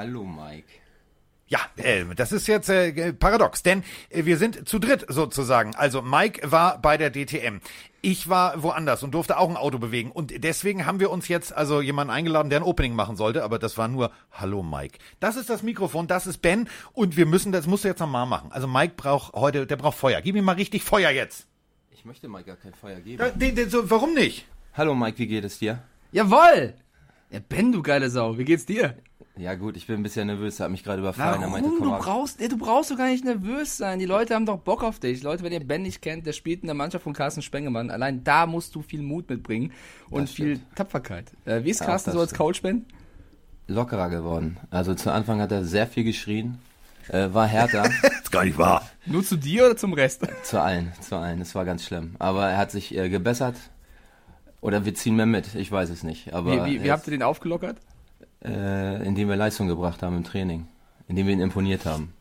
Hallo Mike. Ja, äh, das ist jetzt äh, paradox, denn äh, wir sind zu dritt sozusagen. Also Mike war bei der DTM. Ich war woanders und durfte auch ein Auto bewegen. Und deswegen haben wir uns jetzt also jemanden eingeladen, der ein Opening machen sollte. Aber das war nur Hallo Mike. Das ist das Mikrofon, das ist Ben. Und wir müssen, das musst du jetzt nochmal machen. Also Mike braucht heute, der braucht Feuer. Gib ihm mal richtig Feuer jetzt. Ich möchte Mike gar kein Feuer geben. Da, den, den, so, warum nicht? Hallo Mike, wie geht es dir? Jawoll! Ja, Ben, du geile Sau, wie geht's dir? Ja gut, ich bin ein bisschen nervös, er hat mich gerade überfallen. Er Warum? meinte, Du brauchst, du brauchst doch gar nicht nervös sein. Die Leute haben doch Bock auf dich. Leute, wenn ihr Ben nicht kennt, der spielt in der Mannschaft von Carsten Spengemann. Allein da musst du viel Mut mitbringen und Das viel stimmt. Tapferkeit. Äh, wie ist Ja, Carsten das so als stimmt. Coach, Ben? Lockerer geworden. Also zu Anfang hat er sehr viel geschrien, äh, war härter. Das ist gar nicht wahr. Nur zu dir oder zum Rest? zu allen, zu allen. Es war ganz schlimm. Aber er hat sich äh, gebessert. Oder wir ziehen mehr mit, ich weiß es nicht. Aber Wie, wie, wie habt ihr den aufgelockert? Äh, indem wir Leistung gebracht haben im Training. Indem wir ihn imponiert haben.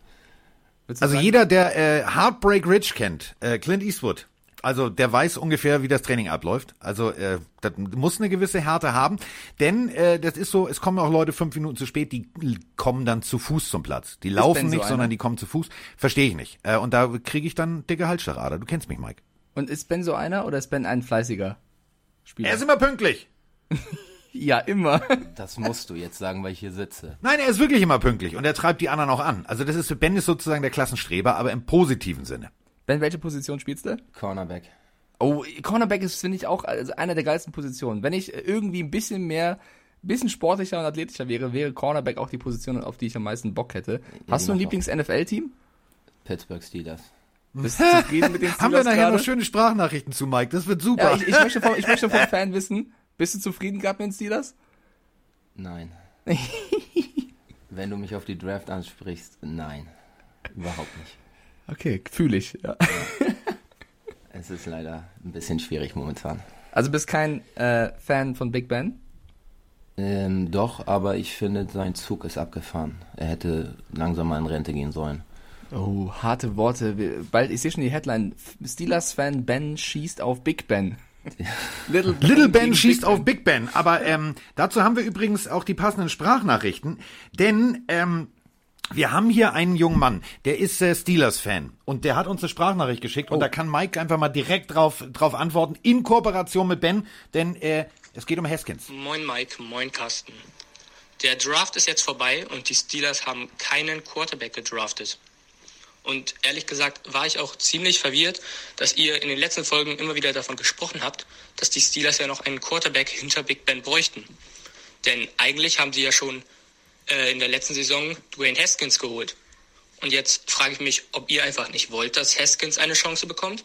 Also sagen? jeder, der äh, Heartbreak Rich kennt, äh, Clint Eastwood, also der weiß ungefähr, wie das Training abläuft. Also äh, das muss eine gewisse Härte haben, denn äh, das ist so, es kommen auch Leute fünf Minuten zu spät, die kommen dann zu Fuß zum Platz. Die laufen Ben so nicht, sondern die kommen zu Fuß. Verstehe ich nicht. Äh, und da kriege ich dann dicke Halsschlagader. Du kennst mich, Mike. Und ist Ben so einer oder ist Ben ein fleißiger Spieler? Er ist immer pünktlich. ja, immer. Das musst du jetzt sagen, weil ich hier sitze. Nein, er ist wirklich immer pünktlich und er treibt die anderen auch an. Also das ist Ben ist sozusagen der Klassenstreber, aber im positiven Sinne. Ben, welche Position spielst du? Cornerback. Oh, Cornerback ist, finde ich, auch also einer der geilsten Positionen. Wenn ich irgendwie ein bisschen mehr, bisschen sportlicher und athletischer wäre, wäre Cornerback auch die Position, auf die ich am meisten Bock hätte. Hast du ein Lieblings-NFL-Team? Pittsburgh Steelers. Bist du zufrieden mit den Haben wir Steelers nachher gerade? noch schöne Sprachnachrichten zu Mike? Das wird super. Ja, ich, ich, möchte vom, ich möchte vom Fan wissen, bist du zufrieden gehabt mit den Steelers? Nein. Wenn du mich auf die Draft ansprichst, nein. Überhaupt nicht. Okay, fühle ich. Ja. Es ist leider ein bisschen schwierig momentan. Also bist kein äh, Fan von Big Ben? Ähm, doch, aber ich finde, sein Zug ist abgefahren. Er hätte langsam mal in Rente gehen sollen. Oh, harte Worte. Bald, ich sehe schon die Headline. Steelers-Fan Ben schießt auf Big Ben. Little, Little Ben schießt Big auf Big Ben. Aber ähm, dazu haben wir übrigens auch die passenden Sprachnachrichten. Denn ähm, wir haben hier einen jungen Mann, der ist äh, Steelers-Fan. Und der hat uns eine Sprachnachricht geschickt. Und da kann Mike einfach mal direkt drauf, drauf antworten, in Kooperation mit Ben. Denn äh, es geht um Haskins. Moin Mike, moin Carsten. Der Draft ist jetzt vorbei und die Steelers haben keinen Quarterback gedraftet. Und ehrlich gesagt war ich auch ziemlich verwirrt, dass ihr in den letzten Folgen immer wieder davon gesprochen habt, dass die Steelers ja noch einen Quarterback hinter Big Ben bräuchten. Denn eigentlich haben sie ja schon äh, in der letzten Saison Dwayne Haskins geholt. Und jetzt frage ich mich, ob ihr einfach nicht wollt, dass Haskins eine Chance bekommt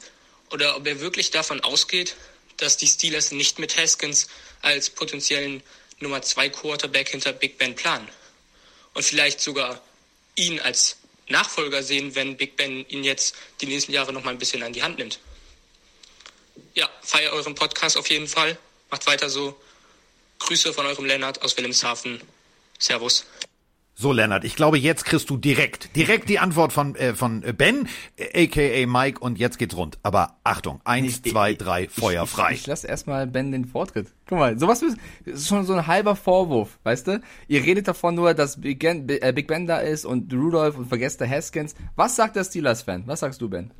oder ob ihr wirklich davon ausgeht, dass die Steelers nicht mit Haskins als potenziellen Nummer 2 Quarterback hinter Big Ben planen. Und vielleicht sogar ihn als Nachfolger sehen, wenn Big Ben ihn jetzt die nächsten Jahre noch mal ein bisschen an die Hand nimmt. Ja, feier euren Podcast auf jeden Fall. Macht weiter so. Grüße von eurem Lennart aus Wilhelmshaven. Servus. So, Lennart, ich glaube, jetzt kriegst du direkt, direkt die Antwort von, äh, von äh, Ben, äh, aka Mike, und jetzt geht's rund. Aber Achtung, eins, Ich- zwei, ich- drei, Feuer Ich, frei. ich lasse erstmal Ben den Vortritt. Guck mal, sowas ist, ist schon so ein halber Vorwurf, weißt du? Ihr redet davon nur, dass Big Ben, äh, Big Ben da ist und Rudolph und vergesst der Haskins. Was sagt der Steelers-Fan? Was sagst du, Ben?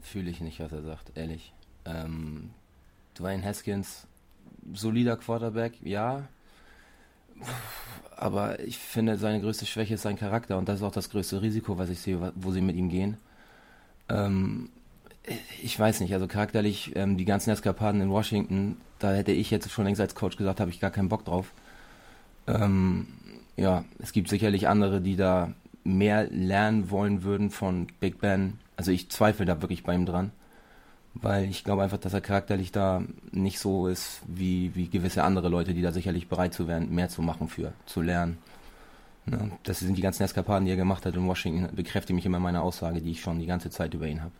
Fühle ich nicht, was er sagt, ehrlich. Ähm, Dwayne Haskins, solider Quarterback, ja. Aber ich finde, seine größte Schwäche ist sein Charakter und das ist auch das größte Risiko, was ich sehe, wo sie mit ihm gehen. Ähm, ich weiß nicht, also charakterlich, ähm, die ganzen Eskapaden in Washington, da hätte ich jetzt schon längst als Coach gesagt, habe ich gar keinen Bock drauf. Ähm, ja, es gibt sicherlich andere, die da mehr lernen wollen würden von Big Ben. Also ich zweifle da wirklich bei ihm dran, weil ich glaube einfach, dass er charakterlich da nicht so ist wie, wie gewisse andere Leute, die da sicherlich bereit zu werden, mehr zu machen für, zu lernen. Ne? Das sind die ganzen Eskapaden, die er gemacht hat in Washington, bekräftigt mich immer meine Aussage, die ich schon die ganze Zeit über ihn habe.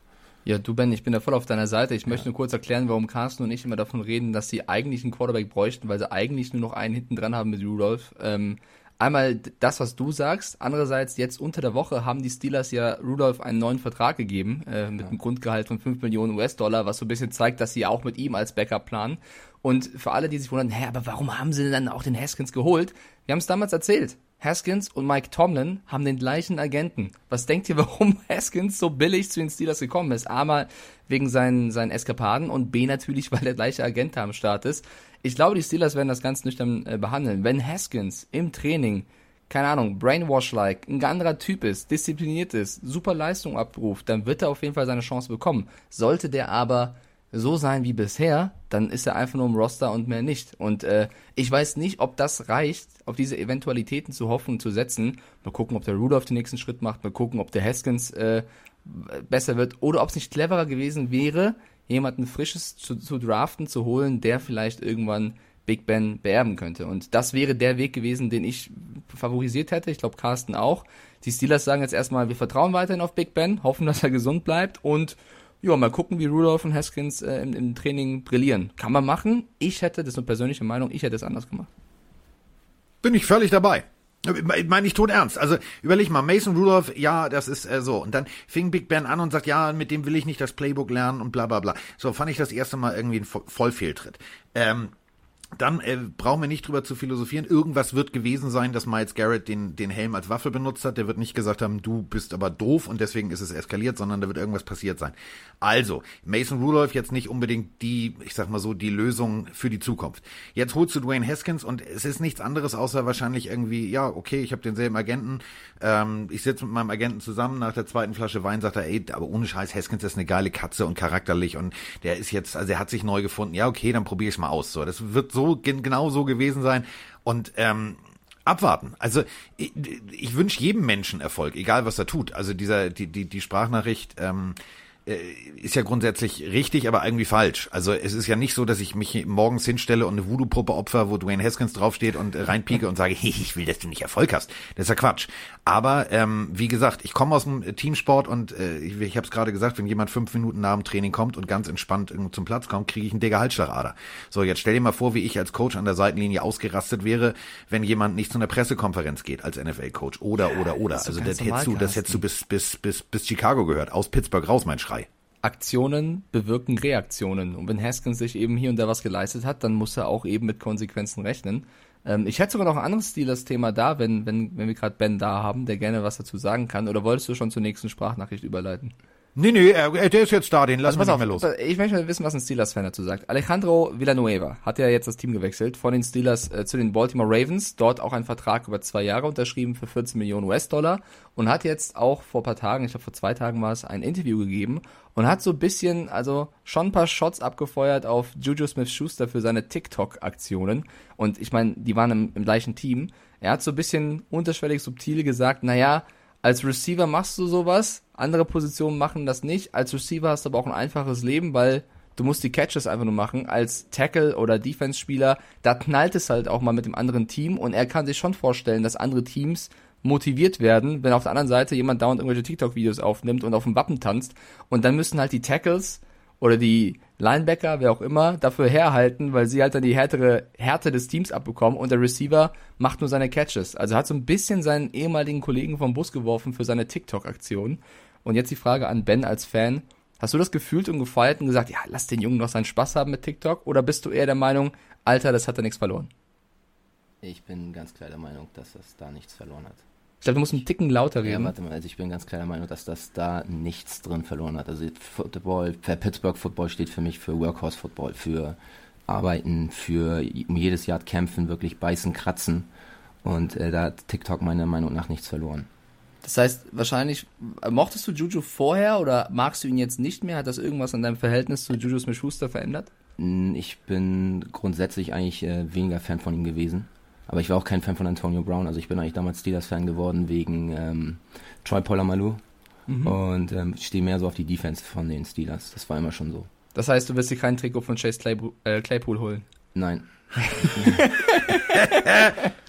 Ja, du Ben, ich bin da voll auf deiner Seite. Ich möchte nur kurz erklären, warum Carsten und ich immer davon reden, dass sie eigentlich einen Quarterback bräuchten, weil sie eigentlich nur noch einen hinten dran haben mit Rudolph. Ähm, einmal das, was du sagst. Andererseits, jetzt unter der Woche haben die Steelers ja Rudolph einen neuen Vertrag gegeben, äh, mit einem Grundgehalt von 5 Millionen US-Dollar, was so ein bisschen zeigt, dass sie auch mit ihm als Backup planen. Und für alle, die sich wundern, hä, aber warum haben sie denn dann auch den Haskins geholt? Wir haben es damals erzählt. Haskins und Mike Tomlin haben den gleichen Agenten. Was denkt ihr, warum Haskins so billig zu den Steelers gekommen ist? A mal wegen seinen, seinen Eskapaden und B natürlich, weil der gleiche Agent am Start ist. Ich glaube, die Steelers werden das ganz nüchtern äh, behandeln. Wenn Haskins im Training, keine Ahnung, Brainwash-like, ein anderer Typ ist, diszipliniert ist, super Leistung abruft, dann wird er auf jeden Fall seine Chance bekommen. Sollte der aber so sein wie bisher, dann ist er einfach nur im Roster und mehr nicht. Und äh, ich weiß nicht, ob das reicht, auf diese Eventualitäten zu hoffen und zu setzen. Mal gucken, ob der Rudolph den nächsten Schritt macht, mal gucken, ob der Haskins äh, besser wird oder ob es nicht cleverer gewesen wäre, jemanden Frisches zu, zu draften, zu holen, der vielleicht irgendwann Big Ben beerben könnte. Und das wäre der Weg gewesen, den ich favorisiert hätte. Ich glaube, Carsten auch. Die Steelers sagen jetzt erstmal, wir vertrauen weiterhin auf Big Ben, hoffen, dass er gesund bleibt und ja, mal gucken, wie Rudolph und Haskins äh, im, im, Training brillieren. Kann man machen. Ich hätte, das ist eine persönliche Meinung, ich hätte es anders gemacht. Bin ich völlig dabei. Ich meine ich tot ernst. Also überleg mal, Mason Rudolph, ja, das ist äh, so. Und dann fing Big Ben an und sagt, ja, mit dem will ich nicht das Playbook lernen und bla bla bla. So fand ich das erste Mal irgendwie ein Vollfehltritt. Ähm, dann äh, brauchen wir nicht drüber zu philosophieren. Irgendwas wird gewesen sein, dass Miles Garrett den, den Helm als Waffe benutzt hat. Der wird nicht gesagt haben, du bist aber doof und deswegen ist es eskaliert, sondern da wird irgendwas passiert sein. Also, Mason Rudolph jetzt nicht unbedingt die, ich sag mal so, die Lösung für die Zukunft. Jetzt holst du Dwayne Haskins und es ist nichts anderes, außer wahrscheinlich irgendwie, ja, okay, ich habe denselben Agenten, ähm, ich sitze mit meinem Agenten zusammen, nach der zweiten Flasche Wein sagt er, ey, aber ohne Scheiß, Haskins ist eine geile Katze und charakterlich und der ist jetzt, also er hat sich neu gefunden. Ja, okay, dann probiere ich mal aus. So, das wird so genau so gewesen sein. Und ähm, abwarten. Also ich, ich wünsche jedem Menschen Erfolg, egal was er tut. Also dieser die die die Sprachnachricht ähm, äh, ist ja grundsätzlich richtig, aber irgendwie falsch. Also es ist ja nicht so, dass ich mich morgens hinstelle und eine Voodoo-Puppe opfer, wo Dwayne Haskins draufsteht und reinpieke und sage, hey, ich will, dass du nicht Erfolg hast. Das ist ja Quatsch. Aber ähm, wie gesagt, ich komme aus dem Teamsport und äh, ich, ich habe es gerade gesagt, wenn jemand fünf Minuten nach dem Training kommt und ganz entspannt zum Platz kommt, kriege ich einen dicke Halsschlagader. So, jetzt stell dir mal vor, wie ich als Coach an der Seitenlinie ausgerastet wäre, wenn jemand nicht zu einer Pressekonferenz geht als NFL-Coach. Oder, oder, oder. Also das hättest du, das hättest du bis, bis, bis, bis Chicago gehört. Aus Pittsburgh raus, mein Schrei. Aktionen bewirken Reaktionen. Und wenn Haskins sich eben hier und da was geleistet hat, dann muss er auch eben mit Konsequenzen rechnen. Ähm, ich hätte sogar noch ein anderes Steelers-Thema da, wenn, wenn, wenn wir gerade Ben da haben, der gerne was dazu sagen kann. Oder wolltest du schon zur nächsten Sprachnachricht überleiten? Nee, nee, er, der ist jetzt da, den lassen also, wir nicht mehr los. Ich möchte mal wissen, was ein Steelers-Fan dazu sagt. Alejandro Villanueva hat ja jetzt das Team gewechselt von den Steelers äh, zu den Baltimore Ravens, dort auch einen Vertrag über zwei Jahre unterschrieben für 14 Millionen US-Dollar und hat jetzt auch vor ein paar Tagen, ich glaube vor zwei Tagen war es, ein Interview gegeben und hat so ein bisschen, also schon ein paar Shots abgefeuert auf Juju Smith-Schuster für seine TikTok-Aktionen und ich meine, die waren im, im gleichen Team. Er hat so ein bisschen unterschwellig subtil gesagt, naja, als Receiver machst du sowas, andere Positionen machen das nicht. Als Receiver hast du aber auch ein einfaches Leben, weil du musst die Catches einfach nur machen. Als Tackle oder Defense-Spieler, da knallt es halt auch mal mit dem anderen Team und er kann sich schon vorstellen, dass andere Teams motiviert werden, wenn auf der anderen Seite jemand dauernd irgendwelche TikTok-Videos aufnimmt und auf dem Wappen tanzt und dann müssen halt die Tackles oder die Linebacker, wer auch immer, dafür herhalten, weil sie halt dann die härtere Härte des Teams abbekommen und der Receiver macht nur seine Catches. Also hat so ein bisschen seinen ehemaligen Kollegen vom Bus geworfen für seine TikTok-Aktion. Und jetzt die Frage an Ben als Fan. Hast du das gefühlt und gefeiert und gesagt, ja, lass den Jungen noch seinen Spaß haben mit TikTok? Oder bist du eher der Meinung, Alter, das hat er nichts verloren? Ich bin ganz klar der Meinung, dass das da nichts verloren hat. Ich glaube, du musst einen Ticken lauter reden. Ja, warte mal, also ich bin ganz klar der Meinung, dass das da nichts drin verloren hat. Also Football, Pittsburgh Football steht für mich für Workhorse Football, für Arbeiten, für um jedes Jahr kämpfen, wirklich beißen, kratzen. Und äh, da hat TikTok meiner Meinung nach nichts verloren. Das heißt, wahrscheinlich, äh, mochtest du Juju vorher oder magst du ihn jetzt nicht mehr? Hat das irgendwas an deinem Verhältnis zu Juju Smith-Schuster verändert? Ich bin grundsätzlich eigentlich äh, weniger Fan von ihm gewesen. Aber ich war auch kein Fan von Antonio Brown. Also ich bin eigentlich damals Steelers-Fan geworden wegen ähm, Troy Polamalu. Mhm. Und ähm, stehe mehr so auf die Defense von den Steelers. Das war immer schon so. Das heißt, du wirst dir kein Trikot von Chase Claypool, äh, Claypool holen? Nein.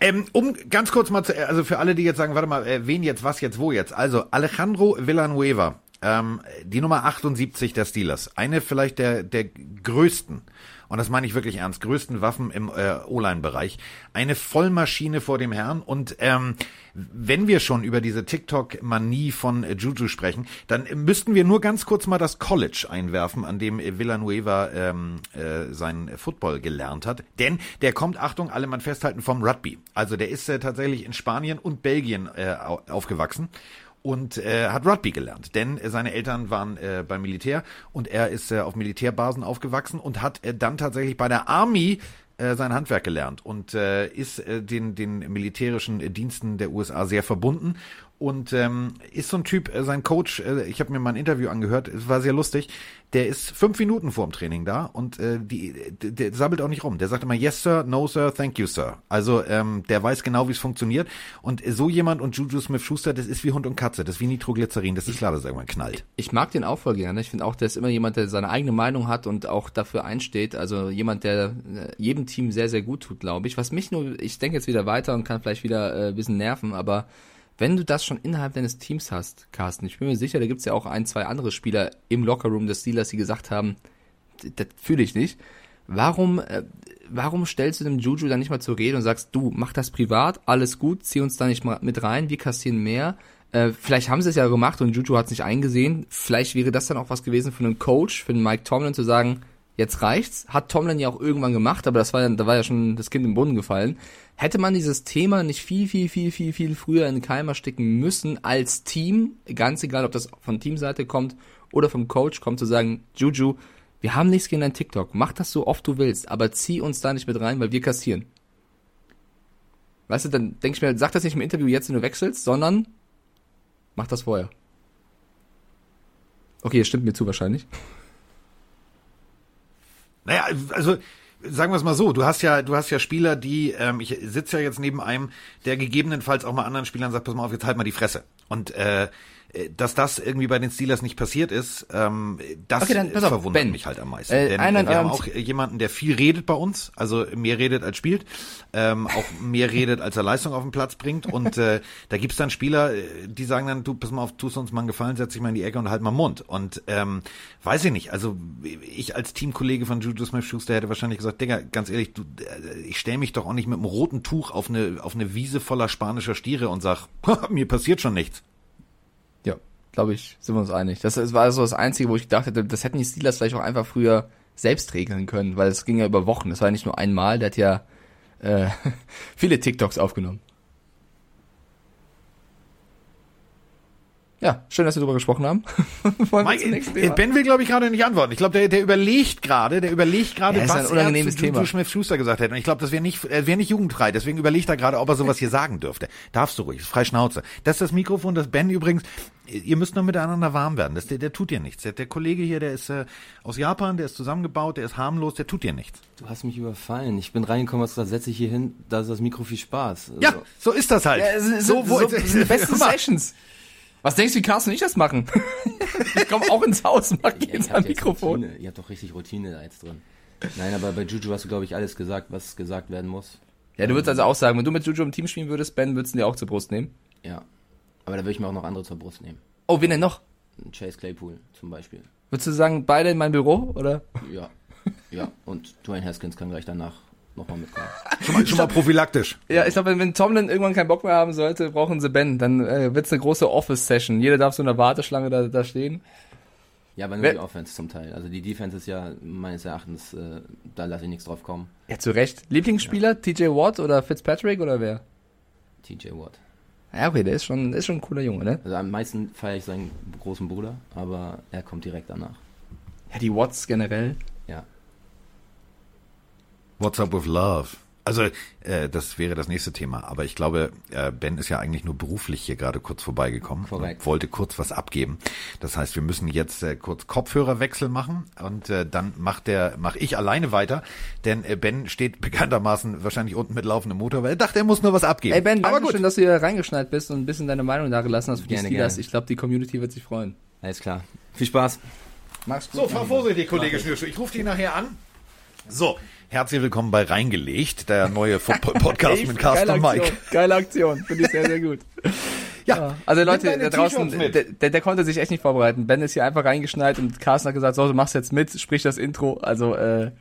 ähm, um ganz kurz mal zu, also für alle, die jetzt sagen, warte mal, äh, wen jetzt, was jetzt, wo jetzt? Also Alejandro Villanueva, ähm, die Nummer 78 der Steelers, eine vielleicht der, der größten und das meine ich wirklich ernst, größten Waffen im äh, O-Line-Bereich. Eine Vollmaschine vor dem Herrn und ähm, wenn wir schon über diese TikTok-Manie von äh, Juju sprechen, dann müssten wir nur ganz kurz mal das College einwerfen, an dem Villanueva ähm, äh, seinen Football gelernt hat. Denn der kommt, Achtung, alle man festhalten, vom Rugby. Also der ist äh, tatsächlich in Spanien und Belgien äh, aufgewachsen und äh, hat Rugby gelernt, denn äh, seine Eltern waren äh, beim Militär und er ist äh, auf Militärbasen aufgewachsen und hat äh, dann tatsächlich bei der Army äh, sein Handwerk gelernt und äh, ist äh, den, den militärischen Diensten der USA sehr verbunden und ähm, ist so ein Typ, äh, sein Coach, äh, ich habe mir mal ein Interview angehört, es war sehr lustig, der ist fünf Minuten vorm Training da und äh, die, der, der sabbelt auch nicht rum. Der sagt immer Yes Sir, No Sir, Thank you Sir. Also ähm, der weiß genau, wie es funktioniert und so jemand und Juju Smith-Schuster, das ist wie Hund und Katze, das ist wie Nitroglycerin, das ist klar, dass er irgendwann knallt. Ich mag den auch voll gerne. Ich finde auch, der ist immer jemand, der seine eigene Meinung hat und auch dafür einsteht. Also jemand, der äh, jedem Team sehr, sehr gut tut, glaube ich. Was mich nur, ich denke jetzt wieder weiter und kann vielleicht wieder äh, ein bisschen nerven, aber wenn du das schon innerhalb deines Teams hast, Carsten, ich bin mir sicher, da gibt's ja auch ein, zwei andere Spieler im Lockerroom des Steelers, die gesagt haben, das fühle ich nicht. Warum, äh, warum stellst du dem Juju dann nicht mal zur Rede und sagst, du, mach das privat, alles gut, zieh uns da nicht mal mit rein, wir kassieren mehr. Äh, vielleicht haben sie es ja gemacht und Juju hat es nicht eingesehen. Vielleicht wäre das dann auch was gewesen für einen Coach, für einen Mike Tomlin zu sagen, jetzt reicht's. Hat Tomlin ja auch irgendwann gemacht, aber das war ja, da war ja schon das Kind im Boden gefallen. Hätte man dieses Thema nicht viel, viel, viel, viel, viel früher in den Keimer stecken müssen als Team, ganz egal, ob das von Teamseite kommt oder vom Coach kommt, zu sagen, Juju, wir haben nichts gegen dein TikTok, mach das so oft du willst, aber zieh uns da nicht mit rein, weil wir kassieren. Weißt du, dann denk ich mir, sag das nicht im Interview jetzt, wenn du wechselst, sondern mach das vorher. Okay, stimmt mir zu wahrscheinlich. Naja, also sagen wir es mal so, du hast ja, du hast ja Spieler, die, ähm, ich sitze ja jetzt neben einem, der gegebenenfalls auch mal anderen Spielern sagt, pass mal auf, jetzt halt mal die Fresse. Und äh, dass das irgendwie bei den Steelers nicht passiert ist, ähm, das okay, dann, verwundert ben. mich halt am meisten. Äh, Denn einen, wir haben auch jemanden, der viel redet bei uns, also mehr redet als spielt, ähm, auch mehr redet, als er Leistung auf den Platz bringt. Und äh, da gibt's dann Spieler, äh, die sagen dann, du, pass mal auf, tust uns mal einen Gefallen, setz dich mal in die Ecke und halt mal Mund. Und ähm, weiß ich nicht, also ich als Teamkollege von Juju Smith-Schuster hätte wahrscheinlich gesagt, Digga, ganz ehrlich, du, äh, ich stell mich doch auch nicht mit einem roten Tuch auf eine, auf eine Wiese voller spanischer Stiere und sag, mir passiert schon nichts glaube ich, sind wir uns einig. Das, das war so das Einzige, wo ich gedacht hätte, das hätten die Steelers vielleicht auch einfach früher selbst regeln können, weil es ging ja über Wochen. Das war ja nicht nur einmal, der hat ja äh, viele TikToks aufgenommen. Ja, schön, dass wir darüber gesprochen haben. Mike, äh, ben will, glaube ich, gerade nicht antworten. Ich glaube, der, der überlegt gerade, der überlegt gerade, ja, was ein unangenehmes er zu Thema. Smith-Schuster gesagt hätte. Und ich glaube, das wäre nicht, er wäre nicht jugendfrei. Deswegen überlegt er gerade, ob er sowas hier sagen dürfte. Darfst du ruhig, frei Schnauze. Das ist das Mikrofon, das Ben übrigens, ihr müsst noch miteinander warm werden. Das, der, der tut dir nichts. Der, der Kollege hier, der ist äh, aus Japan, der ist zusammengebaut, der ist harmlos, der tut dir nichts. Du hast mich überfallen. Ich bin reingekommen, da setze ich hier hin, da ist das Mikro viel Spaß. Also, ja, so ist das halt. Ja, so, so, wo, so, so, besten Sessions. Was denkst du, wie Carsten und ich das machen? ich komme auch ins Haus, mach ja, jetzt am Mikrofon. Routine. Ihr habt doch richtig Routine da jetzt drin. Nein, aber bei Juju hast du, glaube ich, alles gesagt, was gesagt werden muss. Ja, du würdest also auch sagen, wenn du mit Juju im Team spielen würdest, Ben, würdest du dir auch zur Brust nehmen? Ja. Aber da würde ich mir auch noch andere zur Brust nehmen. Oh, wen denn noch? Chase Claypool zum Beispiel. Würdest du sagen, beide in mein Büro, oder? Ja. Ja, und Dwayne Haskins kann gleich danach nochmal mitkommen. schon, mal, schon mal prophylaktisch. Ja, ich glaube, wenn, wenn Tomlin irgendwann keinen Bock mehr haben sollte, brauchen sie Ben. Dann äh, wird's eine große Office-Session. Jeder darf so in der Warteschlange da, da stehen. Ja, aber nur Wer die Offense zum Teil. Also die Defense ist ja meines Erachtens, äh, da lasse ich nichts drauf kommen. Ja, zu Recht. Lieblingsspieler, ja. TJ Watt oder Fitzpatrick oder wer? TJ Watt. Ja, okay, der ist schon, ist schon ein cooler Junge, ne? Also am meisten feiere ich seinen großen Bruder, aber er kommt direkt danach. Ja, die Watts generell. What's up with love? Also, äh, das wäre das nächste Thema. Aber ich glaube, äh, Ben ist ja eigentlich nur beruflich hier gerade kurz vorbeigekommen Korrekt. und wollte kurz was abgeben. Das heißt, wir müssen jetzt äh, kurz Kopfhörerwechsel machen und äh, dann macht der, mach ich alleine weiter, denn äh, Ben steht bekanntermaßen wahrscheinlich unten mit laufendem Motor, weil er dachte, er muss nur was abgeben. Ey Ben, danke schön, dass du hier reingeschneit bist und ein bisschen deine Meinung da gelassen hast für gerne, die Steelers. Gerne. Ich glaube, die Community wird sich freuen. Alles klar. Viel Spaß. Mach's gut. So, fahr vorsichtig, Kollege Schnürschuh. Ich rufe dich nachher an. So, Herzlich willkommen bei Reingelegt, der neue Podcast mit Carsten und Mike. Geile Aktion, finde ich sehr, sehr gut. Ja, also Leute da draußen, der, der, konnte sich echt nicht vorbereiten. Ben ist hier einfach reingeschneit und Carsten hat gesagt, so, du machst jetzt mit, sprich das Intro. Also äh,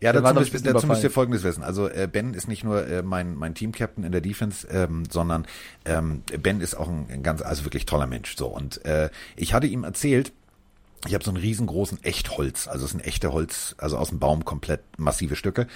Ja, dazu, müsst, dazu müsst ihr. Folgendes wissen. Also äh, Ben ist nicht nur äh, mein, mein Team-Captain in der Defense, ähm, sondern ähm, Ben ist auch ein, ein ganz, also wirklich toller Mensch. So Und äh, ich hatte ihm erzählt, ich habe so einen riesengroßen Echtholz, also es sind echte Holz, also aus dem Baum komplett massive Stücke.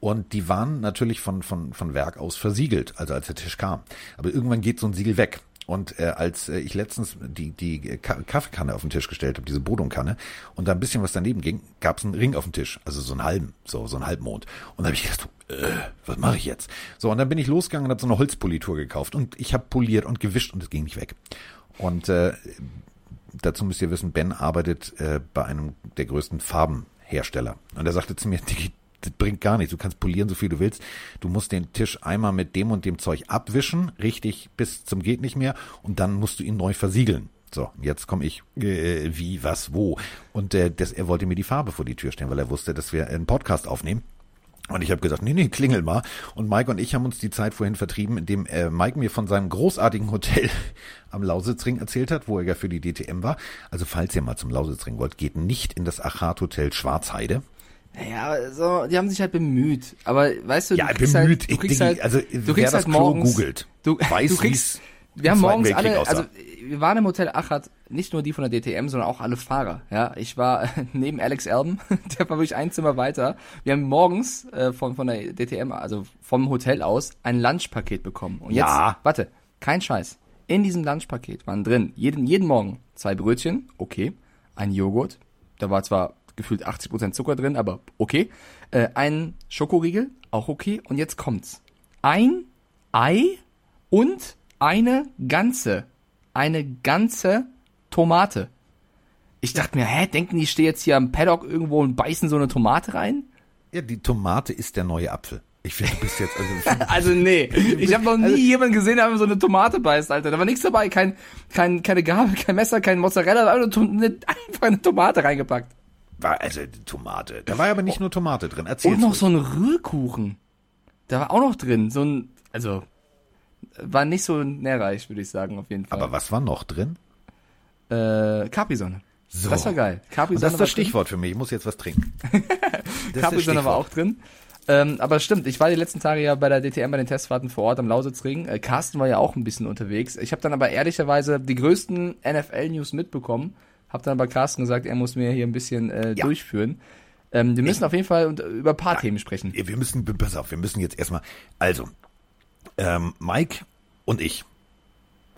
Und die waren natürlich von, von, von Werk aus versiegelt, also als der Tisch kam. Aber irgendwann geht so ein Siegel weg. Und äh, als äh, ich letztens die, die Ka Kaffeekanne auf den Tisch gestellt habe, diese Bodumkanne, und da ein bisschen was daneben ging, gab es einen Ring auf dem Tisch, also so einen halben, so, so einen Halbmond. Und da habe ich gedacht, äh, was mache ich jetzt? So, und dann bin ich losgegangen und habe so eine Holzpolitur gekauft. Und ich habe poliert und gewischt und es ging nicht weg. Und äh, dazu müsst ihr wissen, Ben arbeitet äh, bei einem der größten Farbenhersteller. Und er sagte zu mir, Digi, das bringt gar nichts. Du kannst polieren, so viel du willst. Du musst den Tisch einmal mit dem und dem Zeug abwischen, richtig bis zum geht nicht mehr, und dann musst du ihn neu versiegeln. So, jetzt komme ich. Äh, wie, was, wo? Und äh, das, er wollte mir die Farbe vor die Tür stellen, weil er wusste, dass wir einen Podcast aufnehmen. Und ich habe gesagt, nee, nee, klingel mal. Und Mike und ich haben uns die Zeit vorhin vertrieben, indem äh, Mike mir von seinem großartigen Hotel am Lausitzring erzählt hat, wo er ja für die DTM war. Also falls ihr mal zum Lausitzring wollt, geht nicht in das Achat Hotel Schwarzheide. Naja, so, die haben sich halt bemüht. Aber weißt du, Ja, du kriegst bemüht. halt, du kriegst halt, also, du wer kriegst das halt Klo morgens, googelt, du, weiß, du kriegst, wir haben morgens Weltkrieg alle, aussah. also wir waren im Hotel Achat, nicht nur die von der DTM, sondern auch alle Fahrer. Ja, ich war neben Alex Alben, der war wirklich ein Zimmer weiter. Wir haben morgens äh, von von der DTM, also vom Hotel aus, ein Lunchpaket bekommen. Und jetzt, Ja. warte, kein Scheiß. In diesem Lunchpaket waren drin jeden jeden Morgen zwei Brötchen, okay, ein Joghurt, da war zwar gefühlt 80% Zucker drin, aber okay. Äh, ein Schokoriegel, auch okay. Und jetzt kommt's. Ein Ei und eine ganze, eine ganze Tomate. Ich dachte mir, hä, denken die, ich stehe jetzt hier am Paddock irgendwo und beißen so eine Tomate rein? Ja, die Tomate ist der neue Apfel. Ich finde, du bist jetzt, also, Also nee, ich habe noch nie Also- jemanden gesehen, der so eine Tomate beißt, Alter. Da war nichts dabei, kein, kein, keine Gabel, kein Messer, kein Mozzarella, einfach, eine, einfach eine Tomate reingepackt. war, also die Tomate. Da war aber nicht nur Tomate drin. Erzähl Und noch so ein Rührkuchen. Da war auch noch drin. So ein, also, war nicht so nährreich, würde ich sagen, auf jeden Fall. Aber was war noch drin? äh, Capri-Sonne. So. Das war geil. Capri-Sonne das ist war das Stichwort für mich. Ich muss jetzt was trinken. Capri-Sonne war auch drin. Ähm, aber stimmt, ich war die letzten Tage ja bei der DTM bei den Testfahrten vor Ort am Lausitzring. Äh, Carsten war ja auch ein bisschen unterwegs. Ich habe dann aber ehrlicherweise die größten NFL-News mitbekommen. Hab dann aber Carsten gesagt, er muss mir hier ein bisschen äh, Ja. durchführen. Ähm, wir müssen auf jeden Fall unter- über ein paar Themen sprechen. Wir müssen, pass auf, wir müssen jetzt erstmal, also, ähm, Mike und ich,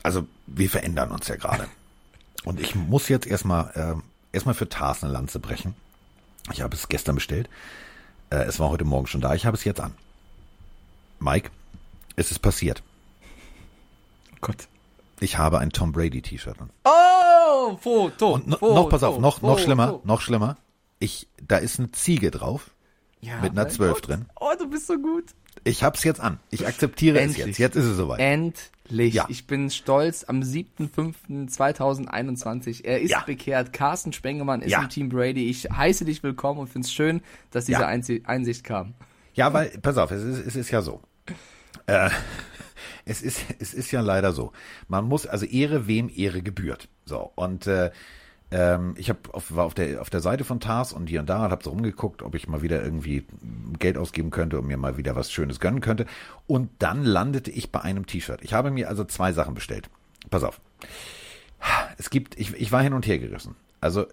also wir verändern uns ja gerade. Und ich muss jetzt erstmal, ähm, erstmal für Tars eine Lanze brechen. Ich habe es gestern bestellt. Äh, es war heute Morgen schon da. Ich habe es jetzt an. Mike, es ist passiert. Oh Gott. Ich habe ein Tom Brady T-Shirt an. Oh, Foto. Und no, Foto, noch, pass auf, noch, noch Foto. schlimmer, noch schlimmer. Ich, da ist eine Ziege drauf. Ja, mit einer mein 12 Gott. drin. Oh, du bist so gut. Ich hab's jetzt an. Ich akzeptiere Endlich. es jetzt. Jetzt ist es soweit. Endlich. Ja. Ich bin stolz am 7.5.2021. Er ist Ja. bekehrt. Carsten Spengemann ist Ja. im Team Brady. Ich heiße dich willkommen und finde es schön, dass diese Einsicht kam. Ja, weil, pass auf, es ist, es ist ja so. Äh, es ist, es ist ja leider so. Man muss, also Ehre, wem Ehre gebührt. So, und äh, ähm, ich hab auf, war auf der, auf der Seite von Tars und hier und da und habe so rumgeguckt, ob ich mal wieder irgendwie Geld ausgeben könnte und mir mal wieder was Schönes gönnen könnte. Und dann landete ich bei einem T-Shirt. Ich habe mir also zwei Sachen bestellt. Pass auf. Es gibt, ich, ich war hin und her gerissen. Also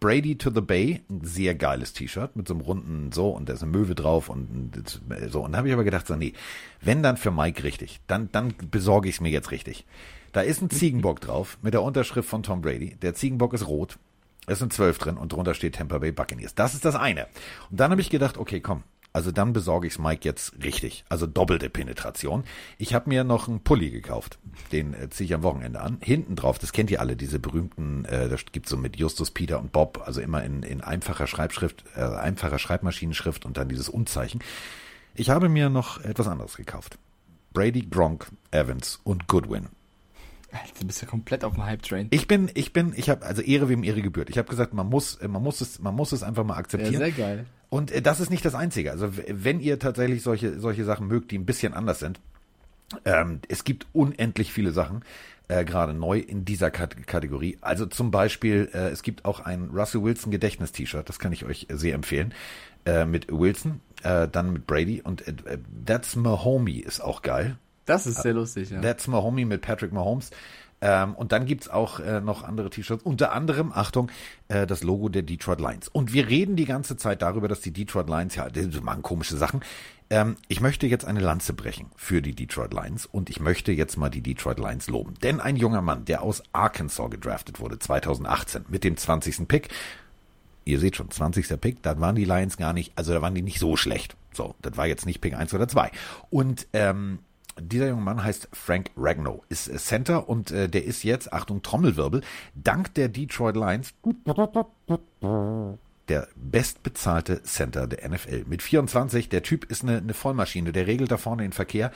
Brady to the Bay, ein sehr geiles T-Shirt mit so einem runden so und da ist eine Möwe drauf und so. Und da habe ich aber gedacht, so, nee, wenn dann für Mike richtig, dann, dann besorge ich es mir jetzt richtig. Da ist ein Ziegenbock drauf mit der Unterschrift von Tom Brady. Der Ziegenbock ist rot. Es sind zwölf drin und drunter steht Tampa Bay Buccaneers. Das ist das eine. Und dann habe ich gedacht, okay, komm, also dann besorge ich es Mike jetzt richtig. Also doppelte Penetration. Ich habe mir noch einen Pulli gekauft. Den äh, ziehe ich am Wochenende an. Hinten drauf, das kennt ihr alle, diese berühmten, äh, das gibt's so mit Justus, Peter und Bob, also immer in, in einfacher Schreibschrift, äh, einfacher Schreibmaschinenschrift und dann dieses Unzeichen. Ich habe mir noch etwas anderes gekauft. Brady, Gronk, Evans und Goodwin. Du bist ja komplett auf dem Hype-Train. Ich bin, ich bin, ich habe also Ehre wem Ehre gebührt. Ich habe gesagt, man muss, äh, man muss es, man muss es einfach mal Ja, akzeptieren. sehr geil. Und äh, das ist nicht das Einzige. Also wenn ihr tatsächlich solche, solche Sachen mögt, die ein bisschen anders sind, ähm, es gibt unendlich viele Sachen. äh, gerade neu in dieser Kat Kategorie. Also zum Beispiel, äh, es gibt auch ein Russell Wilson Gedächtnis-T-Shirt, das kann ich euch sehr empfehlen, äh, mit Wilson, äh, dann mit Brady und äh, That's Mahomey ist auch geil. Das ist sehr lustig, ja. That's Mahomey mit Patrick Mahomes. Ähm, und dann gibt's auch äh, noch andere T-Shirts, unter anderem, Achtung, äh, das Logo der Detroit Lions. Und wir reden die ganze Zeit darüber, dass die Detroit Lions, ja, die machen komische Sachen. Ähm, ich möchte jetzt eine Lanze brechen für die Detroit Lions und ich möchte jetzt mal die Detroit Lions loben. Denn ein junger Mann, der aus Arkansas gedraftet wurde, 2018, mit dem 20. Pick, ihr seht schon, 20. Pick, da waren die Lions gar nicht, also da waren die nicht so schlecht. So, das war jetzt nicht Pick 1 oder 2. Und ähm, dieser junge Mann heißt Frank Ragnow, ist Center und äh, der ist jetzt, Achtung, Trommelwirbel, dank der Detroit Lions der bestbezahlte Center der NFL. Mit 24, der Typ ist eine, eine Vollmaschine, der regelt da vorne den Verkehr.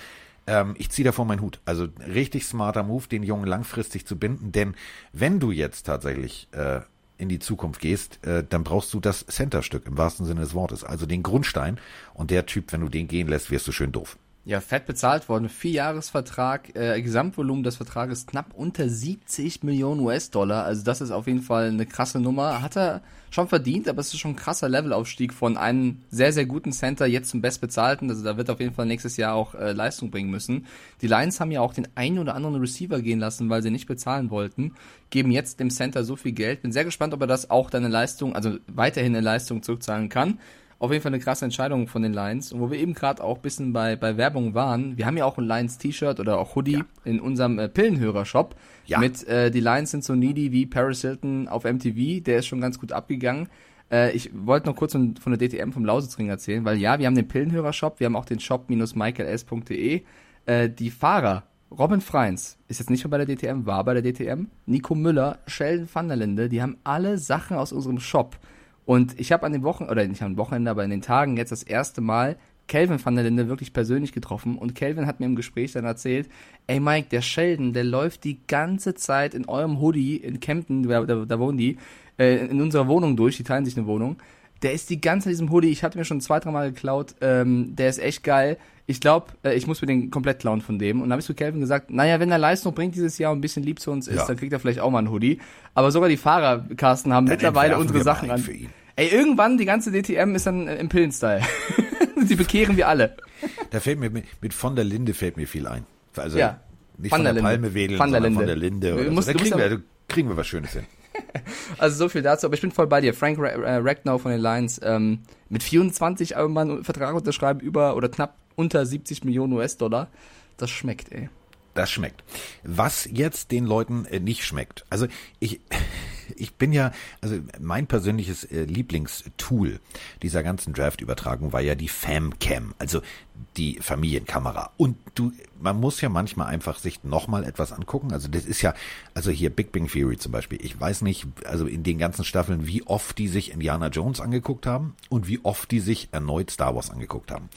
Ähm, ich ziehe davor meinen Hut. Also richtig smarter Move, den Jungen langfristig zu binden, denn wenn du jetzt tatsächlich äh, in die Zukunft gehst, äh, dann brauchst du das Centerstück im wahrsten Sinne des Wortes, also den Grundstein. Und der Typ, wenn du den gehen lässt, wirst du schön doof. Ja, fett bezahlt worden. Vierjahresvertrag, äh, Gesamtvolumen des Vertrages knapp unter 70 Millionen US-Dollar. Also das ist auf jeden Fall eine krasse Nummer. Hat er schon verdient, aber es ist schon ein krasser Levelaufstieg von einem sehr, sehr guten Center jetzt zum bestbezahlten. Also da wird auf jeden Fall nächstes Jahr auch äh, Leistung bringen müssen. Die Lions haben ja auch den einen oder anderen Receiver gehen lassen, weil sie nicht bezahlen wollten. Geben jetzt dem Center so viel Geld. Bin sehr gespannt, ob er das auch deine Leistung, also weiterhin eine Leistung zurückzahlen kann auf jeden Fall eine krasse Entscheidung von den Lions. Und wo wir eben gerade auch ein bisschen bei, bei Werbung waren, wir haben ja auch ein Lions-T-Shirt oder auch Hoodie ja. in unserem äh, Pillenhörer-Shop. Ja. Mit äh, die Lions sind so needy wie Paris Hilton auf MTV. Der ist schon ganz gut abgegangen. Äh, ich wollte noch kurz von, von der DTM vom Lausitzring erzählen, weil ja, wir haben den Pillenhörer-Shop, wir haben auch den shop-michaels.de. Äh, die Fahrer Robin Freins ist jetzt nicht mehr bei der DTM, war bei der DTM. Nico Müller, Sheldon van der Linde, die haben alle Sachen aus unserem Shop und ich habe an dem Wochenende, oder nicht am Wochenende, aber in den Tagen jetzt das erste Mal Kelvin van der Linde wirklich persönlich getroffen und Kelvin hat mir im Gespräch dann erzählt, ey Mike, der Sheldon, der läuft die ganze Zeit in eurem Hoodie in Kempten, da, da, da wohnen die, äh, in unserer Wohnung durch, die teilen sich eine Wohnung. Der ist die ganze Zeit in diesem Hoodie, ich hatte mir schon zwei, drei Mal geklaut, ähm, der ist echt geil. Ich glaube, äh, ich muss mir den komplett klauen von dem. Und dann habe ich zu Kelvin gesagt, naja, wenn er Leistung bringt dieses Jahr und ein bisschen lieb zu uns ist, ja. dann kriegt er vielleicht auch mal einen Hoodie. Aber sogar die Fahrer, Carsten, haben dann mittlerweile unsere Sachen an. Ey, irgendwann die ganze DTM ist dann im Pillenstyle. Die bekehren wir alle. Da fällt mir mit von der Linde fällt mir viel ein. Also ja. nicht von, von der, der Palme wedeln, von der sondern von der Linde. Oder musst, so. Da kriegen wir, kriegen wir was Schönes hin. Also so viel dazu, aber ich bin voll bei dir. Frank Ragnow von den Lions ähm, mit 24 mal einen Vertrag unterschreiben über oder knapp unter 70 Millionen US-Dollar. Das schmeckt, ey. Das schmeckt. Was jetzt den Leuten äh, nicht schmeckt. Also ich, ich bin ja, also mein persönliches äh, Lieblingstool dieser ganzen Draft-Übertragung war ja die Famcam, also die Familienkamera. Und du, man muss ja manchmal einfach sich nochmal etwas angucken. Also das ist ja, also hier Big Bang Theory zum Beispiel. Ich weiß nicht, also in den ganzen Staffeln, wie oft die sich Indiana Jones angeguckt haben und wie oft die sich erneut Star Wars angeguckt haben.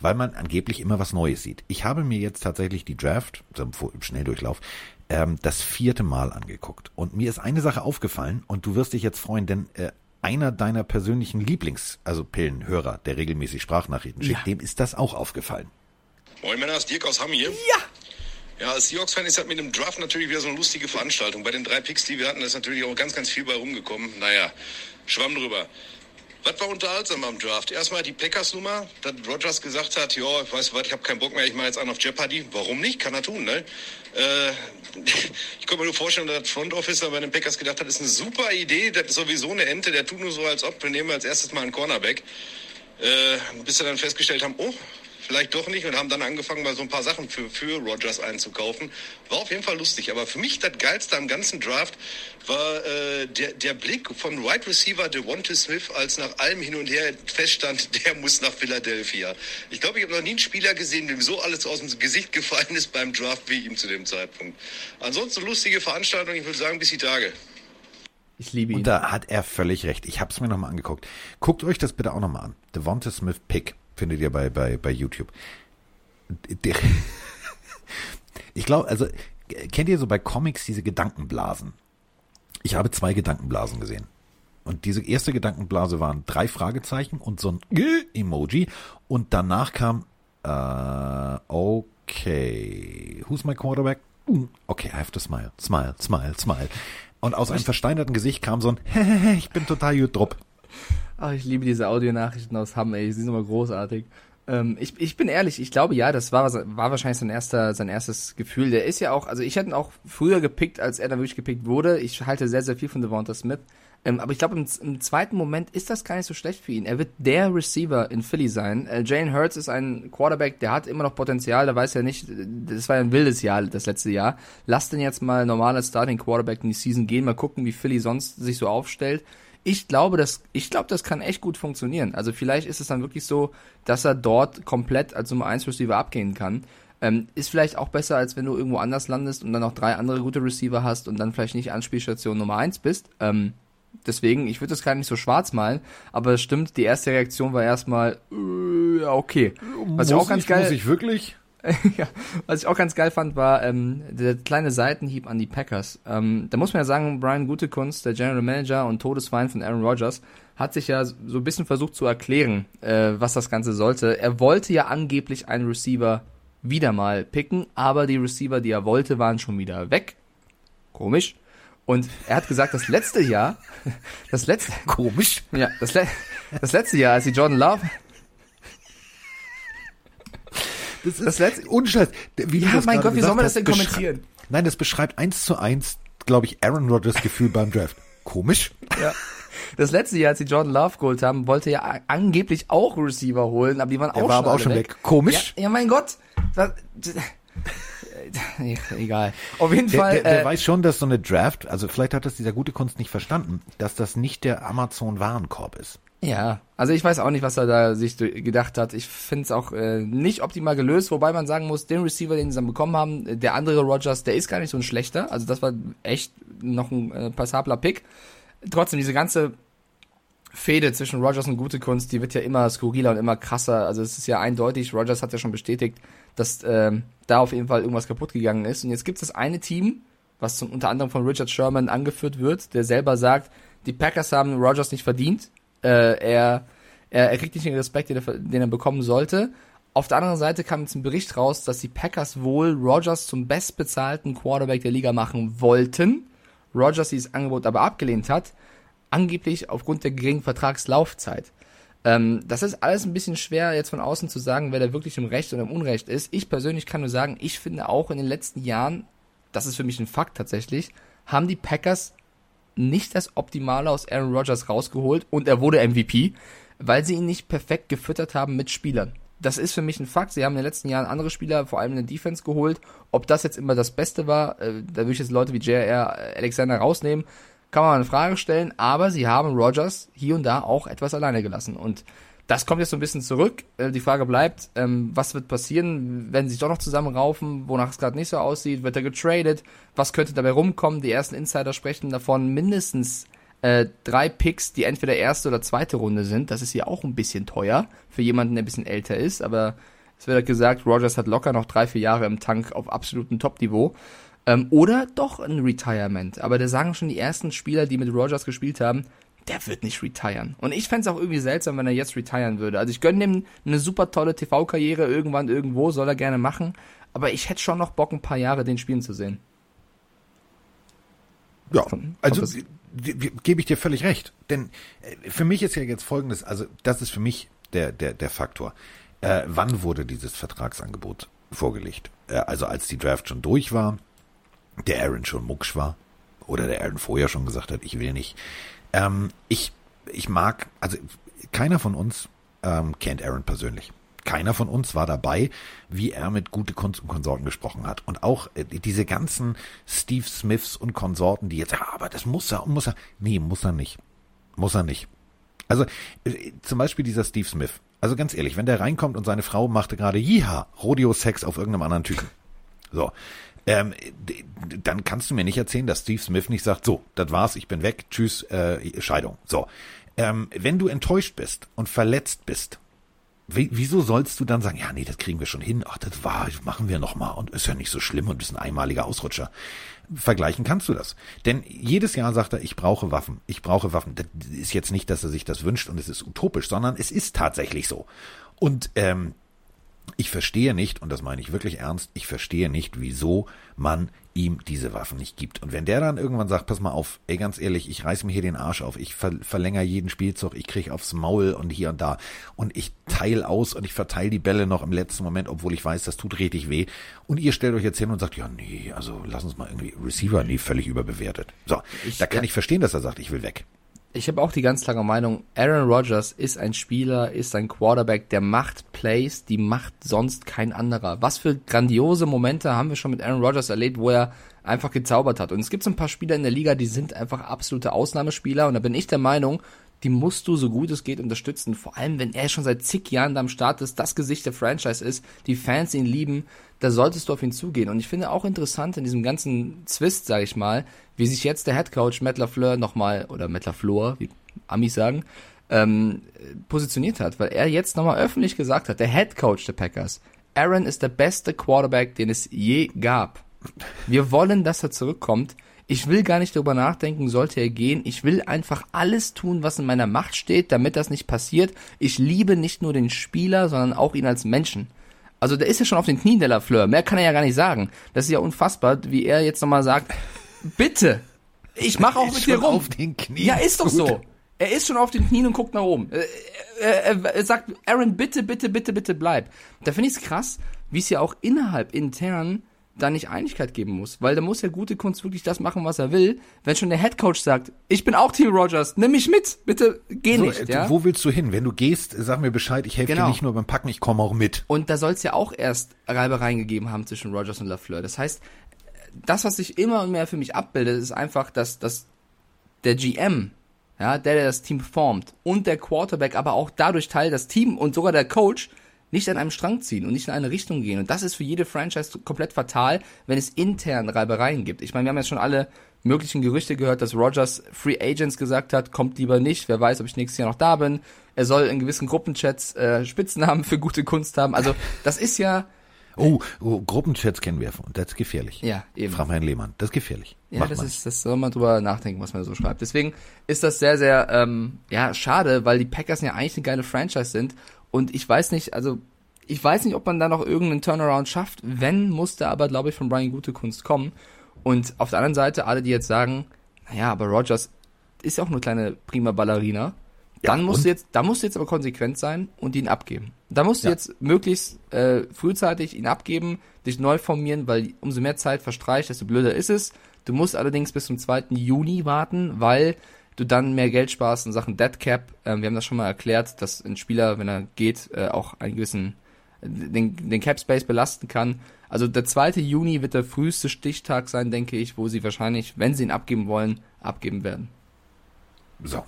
Weil man angeblich immer was Neues sieht. Ich habe mir jetzt tatsächlich die Draft, also im Schnelldurchlauf, ähm, das vierte Mal angeguckt. Und mir ist eine Sache aufgefallen und du wirst dich jetzt freuen, denn äh, einer deiner persönlichen Lieblings, also Pillenhörer, der regelmäßig Sprachnachrichten schickt, ja. dem ist das auch aufgefallen. Moin Männer, ist Dirk aus Hamm hier. Ja! Ja, als Seahawks-Fan ist das mit dem Draft natürlich wieder so eine lustige Veranstaltung. Bei den drei Picks, die wir hatten, ist natürlich auch ganz, ganz viel bei rumgekommen. Naja, schwamm drüber. Was war unterhaltsam am Draft? Erstmal die Packers-Nummer, dass Rogers gesagt hat, ja, ich weiß was, ich habe keinen Bock mehr, ich mache jetzt einen auf Jeopardy. Warum nicht? Kann er tun, ne? Äh, ich kann mir nur vorstellen, dass das Front Officer bei den Packers gedacht hat, das ist eine super Idee, das ist sowieso eine Ente, der tut nur so, als ob, wir nehmen als erstes mal einen Cornerback. Äh, bis sie dann festgestellt haben, oh, vielleicht doch nicht und haben dann angefangen, mal so ein paar Sachen für, für Rogers einzukaufen. War auf jeden Fall lustig. Aber für mich das Geilste am ganzen Draft war äh, der, der Blick von Wide right Receiver Devonta Smith, als nach allem hin und her feststand, der muss nach Philadelphia. Ich glaube, ich habe noch nie einen Spieler gesehen, dem so alles aus dem Gesicht gefallen ist beim Draft wie ihm zu dem Zeitpunkt. Ansonsten lustige Veranstaltung, ich würde sagen, bis die Tage. Ich liebe ihn. Und da hat er völlig recht. Ich habe es mir nochmal angeguckt. Guckt euch das bitte auch nochmal an. Devonta Smith Pick. Findet ihr bei, bei, bei YouTube. Ich glaube, also, kennt ihr so bei Comics diese Gedankenblasen? Ich habe zwei Gedankenblasen gesehen. Und diese erste Gedankenblase waren drei Fragezeichen und so ein Emoji. Und danach kam, äh, okay, who's my quarterback? Okay, I have to smile, smile, smile, smile. Und aus einem versteinerten Gesicht kam so ein, ich bin total gut drupp. Ach, ich liebe diese Audionachrichten aus Hamm, ey, sie sind immer großartig. Ähm, ich, ich bin ehrlich, ich glaube ja, das war, war wahrscheinlich sein erster, sein erstes Gefühl. Der ist ja auch, also ich hätte ihn auch früher gepickt, als er dann wirklich gepickt wurde. Ich halte sehr, sehr viel von Devonta Smith. Ähm, aber ich glaube, im, im, zweiten Moment ist das gar nicht so schlecht für ihn. Er wird der Receiver in Philly sein. Äh, Jalen Hurts ist ein Quarterback, der hat immer noch Potenzial, da weiß er nicht, das war ein wildes Jahr, das letzte Jahr. Lass den jetzt mal normal als Starting Quarterback in die Season gehen, mal gucken, wie Philly sonst sich so aufstellt. Ich glaube, das, ich glaube, das kann echt gut funktionieren. Also vielleicht ist es dann wirklich so, dass er dort komplett als Nummer 1 Receiver abgehen kann. Ähm, ist vielleicht auch besser, als wenn du irgendwo anders landest und dann noch drei andere gute Receiver hast und dann vielleicht nicht Anspielstation Nummer 1 bist. Ähm, Deswegen, ich würde das gar nicht so schwarz malen, aber es stimmt, die erste Reaktion war erstmal, äh, okay. Was muss ich auch ganz ich, geil. Muss ich wirklich? ja, was ich auch ganz geil fand, war ähm, der kleine Seitenhieb an die Packers. Ähm, da muss man ja sagen, Brian Gutekunst, der General Manager und Todesfeind von Aaron Rodgers, hat sich ja so ein bisschen versucht zu erklären, äh, was das Ganze sollte. Er wollte ja angeblich einen Receiver wieder mal picken, aber die Receiver, die er wollte, waren schon wieder weg. Komisch. Und er hat gesagt, das letzte Jahr, das letzte, komisch, ja, das, le das letzte Jahr, als die Jordan Love, das ist das letzte, Unscheiß. Wie ja, mein Gott, wie soll man das denn kommentieren? Nein, das beschreibt eins zu eins, glaube ich, Aaron Rodgers Gefühl beim Draft. Komisch. Ja. Das letzte Jahr, als die Jordan Love geholt haben, wollte er angeblich auch Receiver holen, aber die waren Der auch war schon aber auch schon weg. weg. Komisch. Ja, ja mein Gott. Das, egal. Auf jeden der, Fall. Der, der äh, weiß schon, dass so eine Draft, also vielleicht hat das dieser gute Kunst nicht verstanden, dass das nicht der Amazon-Warenkorb ist. Ja, also ich weiß auch nicht, was er da sich gedacht hat. Ich finde es auch äh, nicht optimal gelöst, wobei man sagen muss, den Receiver, den sie dann bekommen haben, der andere Rogers, der ist gar nicht so ein schlechter. Also das war echt noch ein äh, passabler Pick. Trotzdem, diese ganze Fehde zwischen Rogers und Gute Kunst, die wird ja immer skurriler und immer krasser. Also es ist ja eindeutig, Rogers hat ja schon bestätigt, dass äh, da auf jeden Fall irgendwas kaputt gegangen ist. Und jetzt gibt es das eine Team, was zum, unter anderem von Richard Sherman angeführt wird, der selber sagt, die Packers haben Rogers nicht verdient. Äh, er, er, er kriegt nicht den Respekt, den er, den er bekommen sollte. Auf der anderen Seite kam jetzt ein Bericht raus, dass die Packers wohl Rogers zum bestbezahlten Quarterback der Liga machen wollten. Rogers dieses Angebot aber abgelehnt hat angeblich aufgrund der geringen Vertragslaufzeit. Ähm, das ist alles ein bisschen schwer jetzt von außen zu sagen, wer da wirklich im Recht oder im Unrecht ist. Ich persönlich kann nur sagen, ich finde auch in den letzten Jahren, das ist für mich ein Fakt tatsächlich, haben die Packers nicht das Optimale aus Aaron Rodgers rausgeholt und er wurde MVP, weil sie ihn nicht perfekt gefüttert haben mit Spielern. Das ist für mich ein Fakt. Sie haben in den letzten Jahren andere Spieler, vor allem in der Defense, geholt. Ob das jetzt immer das Beste war, äh, da würde ich jetzt Leute wie J.R. Alexander rausnehmen kann man mal eine Frage stellen, aber sie haben Rogers hier und da auch etwas alleine gelassen. Und das kommt jetzt so ein bisschen zurück. Äh, die Frage bleibt, ähm, was wird passieren, wenn sie sich doch noch zusammenraufen, wonach es gerade nicht so aussieht, wird er getradet, was könnte dabei rumkommen? Die ersten Insider sprechen davon mindestens äh, drei Picks, die entweder erste oder zweite Runde sind. Das ist hier auch ein bisschen teuer für jemanden, der ein bisschen älter ist, aber es wird gesagt, Rogers hat locker noch drei, vier Jahre im Tank auf absolutem Top-Niveau. Ähm, oder doch ein Retirement. Aber da sagen schon die ersten Spieler, die mit Rogers gespielt haben, der wird nicht retiren. Und ich fände es auch irgendwie seltsam, wenn er jetzt retiren würde. Also ich gönne ihm eine super tolle TV-Karriere irgendwann irgendwo, soll er gerne machen. Aber ich hätte schon noch Bock, ein paar Jahre den spielen zu sehen. Ja, also gebe ich dir völlig recht. Denn äh, für mich ist ja jetzt folgendes, also das ist für mich der, der, der Faktor. Äh, wann wurde dieses Vertragsangebot vorgelegt? Äh, also als die Draft schon durch war, der Aaron schon mucksch war oder der Aaron vorher schon gesagt hat, ich will nicht. Ähm, ich, ich mag, also keiner von uns ähm, kennt Aaron persönlich. Keiner von uns war dabei, wie er mit gute Kunst und Konsorten gesprochen hat. Und auch äh, diese ganzen Steve Smiths und Konsorten, die jetzt, ja, aber das muss er und muss er. Nee, muss er nicht. Muss er nicht. Also äh, zum Beispiel dieser Steve Smith. Also ganz ehrlich, wenn der reinkommt und seine Frau machte gerade Jiha, Rodeo-Sex auf irgendeinem anderen Typen. So, ähm, dann kannst du mir nicht erzählen, dass Steve Smith nicht sagt, so, das war's, ich bin weg, tschüss, äh, Scheidung. So. Ähm, wenn du enttäuscht bist und verletzt bist, wieso sollst du dann sagen, ja, nee, das kriegen wir schon hin, ach, das war, machen wir nochmal und ist ja nicht so schlimm und ist ein einmaliger Ausrutscher. Vergleichen kannst du das. Denn jedes Jahr sagt er, ich brauche Waffen, ich brauche Waffen. Das ist jetzt nicht, dass er sich das wünscht und es ist utopisch, sondern es ist tatsächlich so. Und ähm, ich verstehe nicht, und das meine ich wirklich ernst, ich verstehe nicht, wieso man ihm diese Waffen nicht gibt. Und wenn der dann irgendwann sagt, pass mal auf, ey, ganz ehrlich, ich reiß mir hier den Arsch auf, ich ver verlängere jeden Spielzug, ich krieg aufs Maul und hier und da und ich teile aus und ich verteile die Bälle noch im letzten Moment, obwohl ich weiß, das tut richtig weh. Und ihr stellt euch jetzt hin und sagt, ja, nee, also lass uns mal irgendwie Receiver, nee, völlig überbewertet. So, Ich- da kann ja. ich verstehen, dass er sagt, ich will weg. Ich habe auch die ganz klare Meinung, Aaron Rodgers ist ein Spieler, ist ein Quarterback, der macht Plays, die macht sonst kein anderer. Was für grandiose Momente haben wir schon mit Aaron Rodgers erlebt, wo er einfach gezaubert hat. Und es gibt so ein paar Spieler in der Liga, die sind einfach absolute Ausnahmespieler. Und da bin ich der Meinung, die musst du so gut es geht unterstützen. Vor allem, wenn er schon seit zig Jahren da am Start ist, das Gesicht der Franchise ist, die Fans ihn lieben, da solltest du auf ihn zugehen. Und ich finde auch interessant in diesem ganzen Zwist, sage ich mal, wie sich jetzt der Headcoach Matt LaFleur nochmal, oder Matt LaFleur, wie Amis sagen, ähm, positioniert hat, weil er jetzt nochmal öffentlich gesagt hat, der Headcoach der Packers, Aaron ist der beste Quarterback, den es je gab. Wir wollen, dass er zurückkommt. Ich will gar nicht darüber nachdenken, sollte er gehen. Ich will einfach alles tun, was in meiner Macht steht, damit das nicht passiert. Ich liebe nicht nur den Spieler, sondern auch ihn als Menschen. Also der ist ja schon auf den Knien, der Lafleur. Mehr kann er ja gar nicht sagen. Das ist ja unfassbar, wie er jetzt nochmal sagt, bitte, ich mache auch mit dir rum. auf den Knien. Ja, ist doch so. Er ist schon auf den Knien und guckt nach oben. Äh, Er, er, er sagt, Aaron, bitte, bitte, bitte, bitte bleib. Da finde ich es krass, wie es ja auch innerhalb intern da nicht Einigkeit geben muss. Weil da muss ja gute Kunst wirklich das machen, was er will. Wenn schon der Headcoach sagt, ich bin auch Team Rogers, nimm mich mit, bitte geh So, nicht. äh, Ja? Wo willst du hin? Wenn du gehst, sag mir Bescheid, ich helfe Genau. dir nicht nur beim Packen, ich komme auch mit. Und da soll es ja auch erst Reibereien gegeben haben zwischen Rogers und Lafleur. Das heißt, das, was sich immer und mehr für mich abbildet, ist einfach, dass, dass der GM, ja, der, der das Team formt und der Quarterback aber auch dadurch Teil das Team und sogar der Coach nicht an einem Strang ziehen und nicht in eine Richtung gehen. Und das ist für jede Franchise komplett fatal, wenn es intern Reibereien gibt. Ich meine, wir haben jetzt schon alle möglichen Gerüchte gehört, dass Rogers Free Agents gesagt hat, kommt lieber nicht, wer weiß, ob ich nächstes Jahr noch da bin. Er soll in gewissen Gruppenchats äh, Spitznamen für gute Kunst haben. Also das ist ja, Oh, oh Gruppenchats kennen wir und das ist gefährlich. Ja, eben. Frag mal Herrn Lehmann, das ist gefährlich. Ja, Macht das ist, das soll man drüber nachdenken, was man so schreibt. Deswegen ist das sehr, sehr, ähm, ja, schade, weil die Packers ja eigentlich eine geile Franchise sind. Und ich weiß nicht, also, ich weiß nicht, ob man da noch irgendeinen Turnaround schafft. Wenn, musste aber, glaube ich, von Brian gute Kunst kommen. Und auf der anderen Seite, alle, die jetzt sagen, naja, aber Rogers ist ja auch eine kleine prima Ballerina. Dann musst und? du jetzt, da musst du jetzt aber konsequent sein und ihn abgeben. Da musst du Ja. jetzt möglichst äh, frühzeitig ihn abgeben, dich neu formieren, weil umso mehr Zeit verstreicht, desto blöder ist es. Du musst allerdings bis zum 2. Juni warten, weil du dann mehr Geld sparst in Sachen Dead Cap. Ähm, wir haben das schon mal erklärt, dass ein Spieler, wenn er geht, äh, auch einen gewissen den, den Cap Space belasten kann. Also der 2. Juni wird der früheste Stichtag sein, denke ich, wo sie wahrscheinlich, wenn sie ihn abgeben wollen, abgeben werden. So.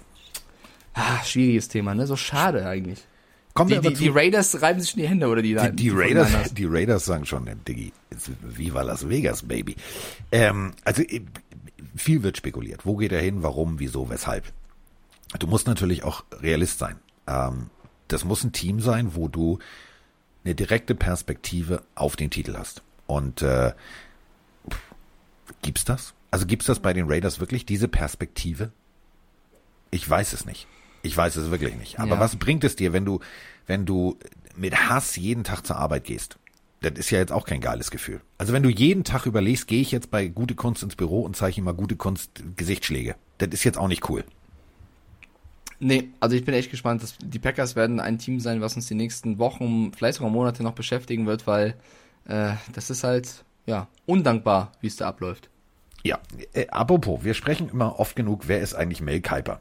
Ah, schwieriges Thema, ne? So schade eigentlich. Kommen wir Die, die, die Raiders reiben sich in die Hände oder die die, die, Raiders, 49ers. die Raiders sagen schon, äh, Diggi, it's Viva Las Vegas, Baby. Ähm, also äh, viel wird spekuliert. Wo geht er hin? Warum? Wieso? Weshalb? Du musst natürlich auch Realist sein. Ähm, das muss ein Team sein, wo du eine direkte Perspektive auf den Titel hast. Und äh, gibt's das? Also gibt's das bei den Raiders wirklich diese Perspektive? Ich weiß es nicht. Ich weiß es wirklich nicht. Aber Ja. was bringt es dir, wenn du, wenn du mit Hass jeden Tag zur Arbeit gehst? Das ist ja jetzt auch kein geiles Gefühl. Also wenn du jeden Tag überlegst, gehe ich jetzt bei Gute Kunst ins Büro und zeige ihm mal Gute Kunst Gesichtsschläge. Das ist jetzt auch nicht cool. Nee, also ich bin echt gespannt. Dass die Packers werden ein Team sein, was uns die nächsten Wochen, vielleicht sogar Monate noch beschäftigen wird, weil äh, das ist halt, ja, undankbar, wie es da abläuft. Ja, äh, apropos, wir sprechen immer oft genug, wer ist eigentlich Mel Kiper?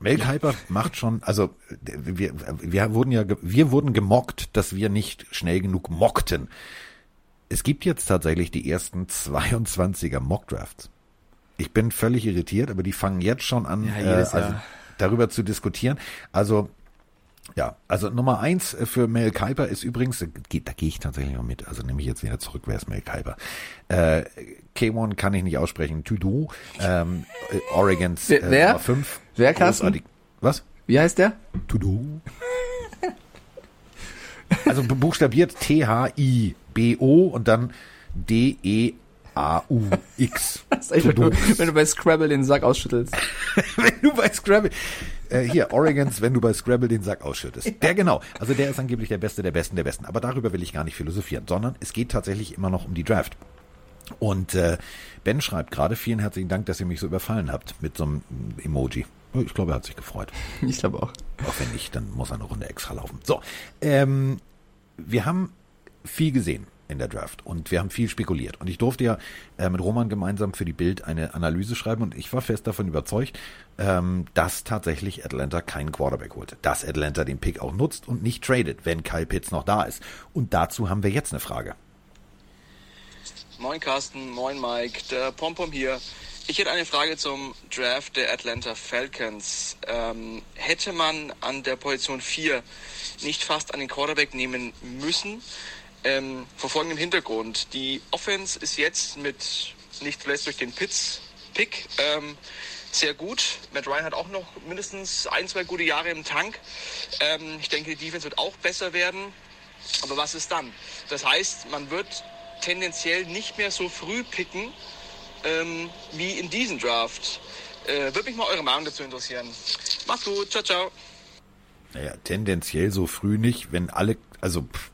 Mel Kiper macht schon, also wir, wir wurden ja, wir wurden gemockt, dass wir nicht schnell genug mockten. Es gibt jetzt tatsächlich die ersten 22er Mockdrafts. Ich bin völlig irritiert, aber die fangen jetzt schon an, Ja, äh, also darüber zu diskutieren. Also ja, also Nummer eins für Mel Kiper ist übrigens, äh, da gehe ich tatsächlich noch mit, also nehme ich jetzt wieder zurück, wer ist Mel Kiper? Äh, K1 kann ich nicht aussprechen, Tudu, ähm, äh, Oregons äh, Wer-? Nummer fünf. Wer, Carsten? Was? Wie heißt der? Tudu. Also buchstabiert T-H-I-B-O und dann D-E-A-N. A-U-X. wenn, du, wenn du bei Scrabble den Sack ausschüttelst. wenn du bei Scrabble, äh, hier, Oregons, wenn du bei Scrabble den Sack ausschüttest. Der genau. Also der ist angeblich der Beste der Besten der Besten. Aber darüber will ich gar nicht philosophieren, sondern es geht tatsächlich immer noch um die Draft. Und äh, Ben schreibt gerade, vielen herzlichen Dank, dass ihr mich so überfallen habt mit so einem Emoji. Ich glaube, er hat sich gefreut. Ich glaube auch. Auch wenn nicht, dann muss er eine Runde extra laufen. So, ähm, wir haben viel gesehen in der Draft und wir haben viel spekuliert. Und ich durfte ja äh, mit Roman gemeinsam für die Bild eine Analyse schreiben und ich war fest davon überzeugt, ähm, dass tatsächlich Atlanta keinen Quarterback holte. Dass Atlanta den Pick auch nutzt und nicht tradet, wenn Kyle Pitts noch da ist. Und dazu haben wir jetzt eine Frage. Moin Carsten, moin Mike, der Pompom hier. Ich hätte eine Frage zum Draft der Atlanta Falcons. Ähm, hätte man an der Position 4 nicht fast einen Quarterback nehmen müssen? Ähm, vor folgendem Hintergrund. Die Offense ist jetzt mit, nicht zuletzt durch den Pitts-Pick, ähm, sehr gut. Matt Ryan hat auch noch mindestens ein, zwei gute Jahre im Tank. Ähm, ich denke, die Defense wird auch besser werden. Aber was ist dann? Das heißt, man wird tendenziell nicht mehr so früh picken ähm, wie in diesem Draft. Äh, Würde mich mal eure Meinung dazu interessieren. Macht's gut, ciao, ciao. Naja, tendenziell so früh nicht, wenn alle, also pff,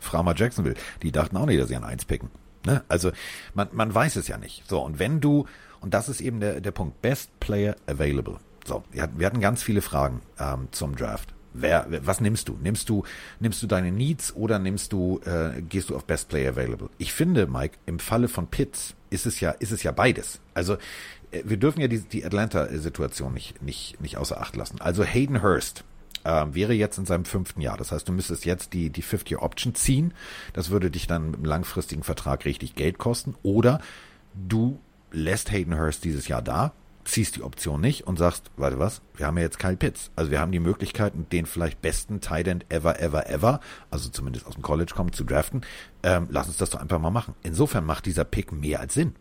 frag mal Jacksonville, die dachten auch nicht, dass sie an eins picken. Ne? Also man, man weiß es ja nicht. So, und wenn du, und das ist eben der, der Punkt, Best Player Available. So, wir hatten, wir hatten ganz viele Fragen ähm, zum Draft. Wer, was nimmst du? Nimmst du, nimmst du deine Needs oder nimmst du, äh, gehst du auf Best Player Available? Ich finde, Mike, im Falle von Pitts ist es ja, ist es ja beides. Also äh, wir dürfen ja die, die Atlanta-Situation nicht, nicht, nicht außer Acht lassen. Also Hayden Hurst, äh, wäre jetzt in seinem fünften Jahr. Das heißt, du müsstest jetzt die, die Fifth-Year-Option ziehen. Das würde dich dann im langfristigen Vertrag richtig Geld kosten. Oder du lässt Hayden Hurst dieses Jahr da, ziehst die Option nicht und sagst, warte was, wir haben ja jetzt Kyle Pitts. Also wir haben die Möglichkeit, den vielleicht besten Tight End ever, ever, ever, also zumindest aus dem College kommt, zu draften. Ähm, lass uns das doch einfach mal machen. Insofern macht dieser Pick mehr als Sinn.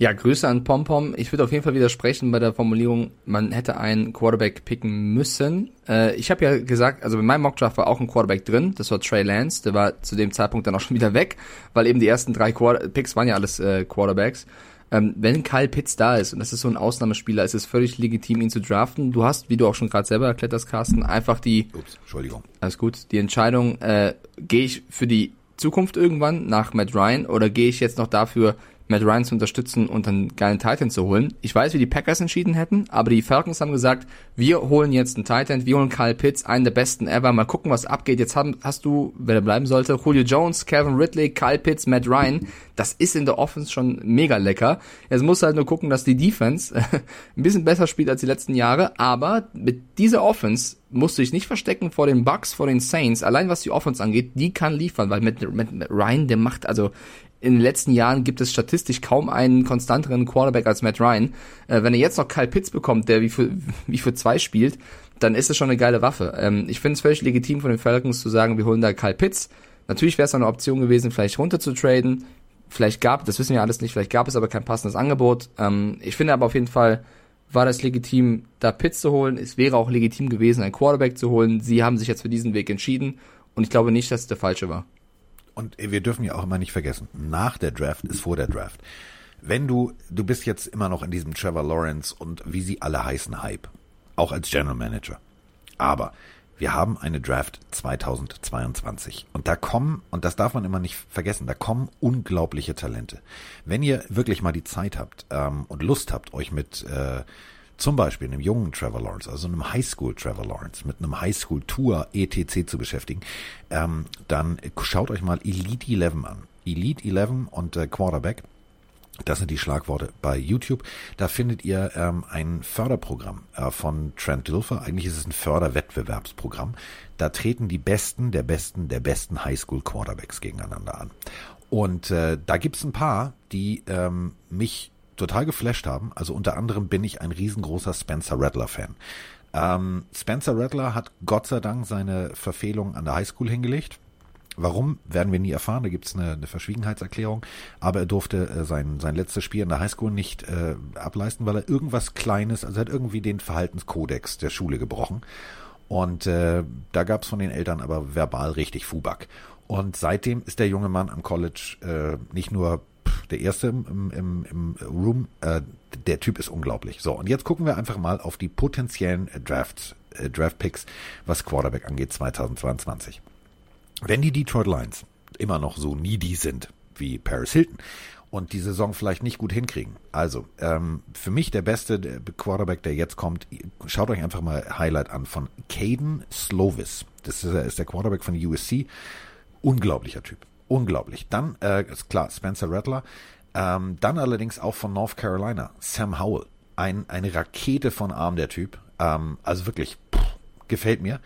Ja, Grüße an Pompom. Ich würde auf jeden Fall widersprechen bei der Formulierung, man hätte einen Quarterback picken müssen. Äh, ich habe ja gesagt, also in meinem Mockdraft war auch ein Quarterback drin, das war Trey Lance, der war zu dem Zeitpunkt dann auch schon wieder weg, weil eben die ersten drei Quarter Picks waren ja alles äh, Quarterbacks. Ähm, wenn Kyle Pitts da ist, und das ist so ein Ausnahmespieler, ist es völlig legitim, ihn zu draften. Du hast, wie du auch schon gerade selber erklärt hast, Carsten, einfach die, Ups, Entschuldigung. alles gut, die Entscheidung, äh, gehe ich für die Zukunft irgendwann nach Matt Ryan oder gehe ich jetzt noch dafür, Matt Ryan zu unterstützen und einen geilen Titan zu holen. Ich weiß, wie die Packers entschieden hätten, aber die Falcons haben gesagt, wir holen jetzt einen Titan, wir holen Kyle Pitts, einen der besten ever, mal gucken, was abgeht. Jetzt haben, hast du, wer da bleiben sollte, Julio Jones, Kevin Ridley, Kyle Pitts, Matt Ryan. Das ist in der Offense schon mega lecker. Jetzt musst du halt nur gucken, dass die Defense ein bisschen besser spielt als die letzten Jahre, aber mit dieser Offense musst du dich nicht verstecken vor den Bucks, vor den Saints. Allein was die Offense angeht, die kann liefern, weil mit, mit, mit Ryan, der macht also in den letzten Jahren gibt es statistisch kaum einen konstanteren Quarterback als Matt Ryan. Äh, wenn er jetzt noch Kyle Pitts bekommt, der wie für, wie für zwei spielt, dann ist es schon eine geile Waffe. Ähm, ich finde es völlig legitim von den Falcons zu sagen, wir holen da Kyle Pitts. Natürlich wäre es eine Option gewesen, vielleicht runter zu traden. Vielleicht gab, das wissen wir alles nicht, vielleicht gab es aber kein passendes Angebot. Ähm, ich finde aber auf jeden Fall, war das legitim, da Pitts zu holen. Es wäre auch legitim gewesen, einen Quarterback zu holen. Sie haben sich jetzt für diesen Weg entschieden und ich glaube nicht, dass es der falsche war. Und wir dürfen ja auch immer nicht vergessen, nach der Draft ist vor der Draft. Wenn du, du bist jetzt immer noch in diesem Trevor Lawrence und wie sie alle heißen Hype, auch als General Manager. Aber wir haben eine Draft 2022 und da kommen, und das darf man immer nicht vergessen, da kommen unglaubliche Talente. Wenn ihr wirklich mal die Zeit habt ähm, und Lust habt, euch mit äh, zum Beispiel einem jungen Trevor Lawrence, also einem Highschool Trevor Lawrence, mit einem Highschool Tour ETC zu beschäftigen, ähm, dann schaut euch mal Elite 11 an. Elite 11 und äh, Quarterback. Das sind die Schlagworte bei YouTube. Da findet ihr ähm, ein Förderprogramm äh, von Trent Dilfer. Eigentlich ist es ein Förderwettbewerbsprogramm. Da treten die Besten der Besten der besten Highschool Quarterbacks gegeneinander an. Und äh, da gibt's ein paar, die ähm, mich total geflasht haben. Also unter anderem bin ich ein riesengroßer Spencer Rattler-Fan. Ähm, Spencer Rattler hat Gott sei Dank seine Verfehlung an der Highschool hingelegt. Warum, werden wir nie erfahren. Da gibt es eine, eine Verschwiegenheitserklärung. Aber er durfte äh, sein, sein letztes Spiel in der Highschool nicht äh, ableisten, weil er irgendwas Kleines, also er hat irgendwie den Verhaltenskodex der Schule gebrochen. Und äh, da gab es von den Eltern aber verbal richtig Fuback. Und seitdem ist der junge Mann am College äh, nicht nur der erste im, im, im Room, äh, der Typ ist unglaublich. So, und jetzt gucken wir einfach mal auf die potenziellen äh, Drafts, äh, Draft Picks, was Quarterback angeht 2022. Wenn die Detroit Lions immer noch so needy sind wie Paris Hilton und die Saison vielleicht nicht gut hinkriegen. Also, ähm, für mich der beste Quarterback, der jetzt kommt, schaut euch einfach mal Highlight an von Caden Slovis. Das ist, ist der Quarterback von USC. Unglaublicher Typ. Unglaublich. Dann, äh, ist klar, Spencer Rattler. Ähm, dann allerdings auch von North Carolina, Sam Howell. Ein, eine Rakete von Arm, der Typ. Ähm, also wirklich, pff, gefällt mir.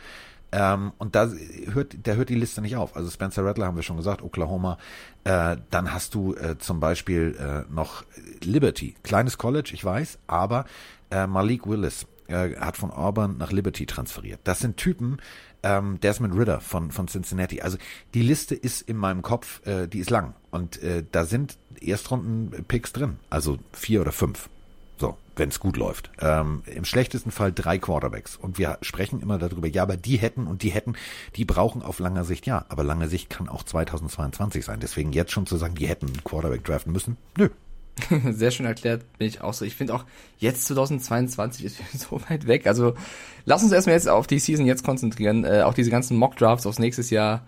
Ähm, und da hört, da hört die Liste nicht auf. Also Spencer Rattler haben wir schon gesagt, Oklahoma. Äh, dann hast du äh, zum Beispiel äh, noch Liberty. Kleines College, ich weiß, aber äh, Malik Willis äh, hat von Auburn nach Liberty transferiert. Das sind Typen, ähm, Desmond Ritter von, von Cincinnati. Also die Liste ist in meinem Kopf, äh, die ist lang. Und äh, da sind Erstrunden-Picks drin. Also vier oder fünf. So, wenn es gut läuft. Ähm, Im schlechtesten Fall drei Quarterbacks. Und wir sprechen immer darüber, ja, aber die hätten und die hätten, die brauchen auf langer Sicht, ja. Aber lange Sicht kann auch 2022 sein. Deswegen jetzt schon zu sagen, die hätten einen Quarterback draften müssen, nö. Sehr schön erklärt, bin ich auch so. Ich finde auch, jetzt 2022 ist so weit weg. Also lass uns erstmal jetzt auf die Season jetzt konzentrieren. Äh, auch diese ganzen Mock-Drafts aufs nächstes Jahr.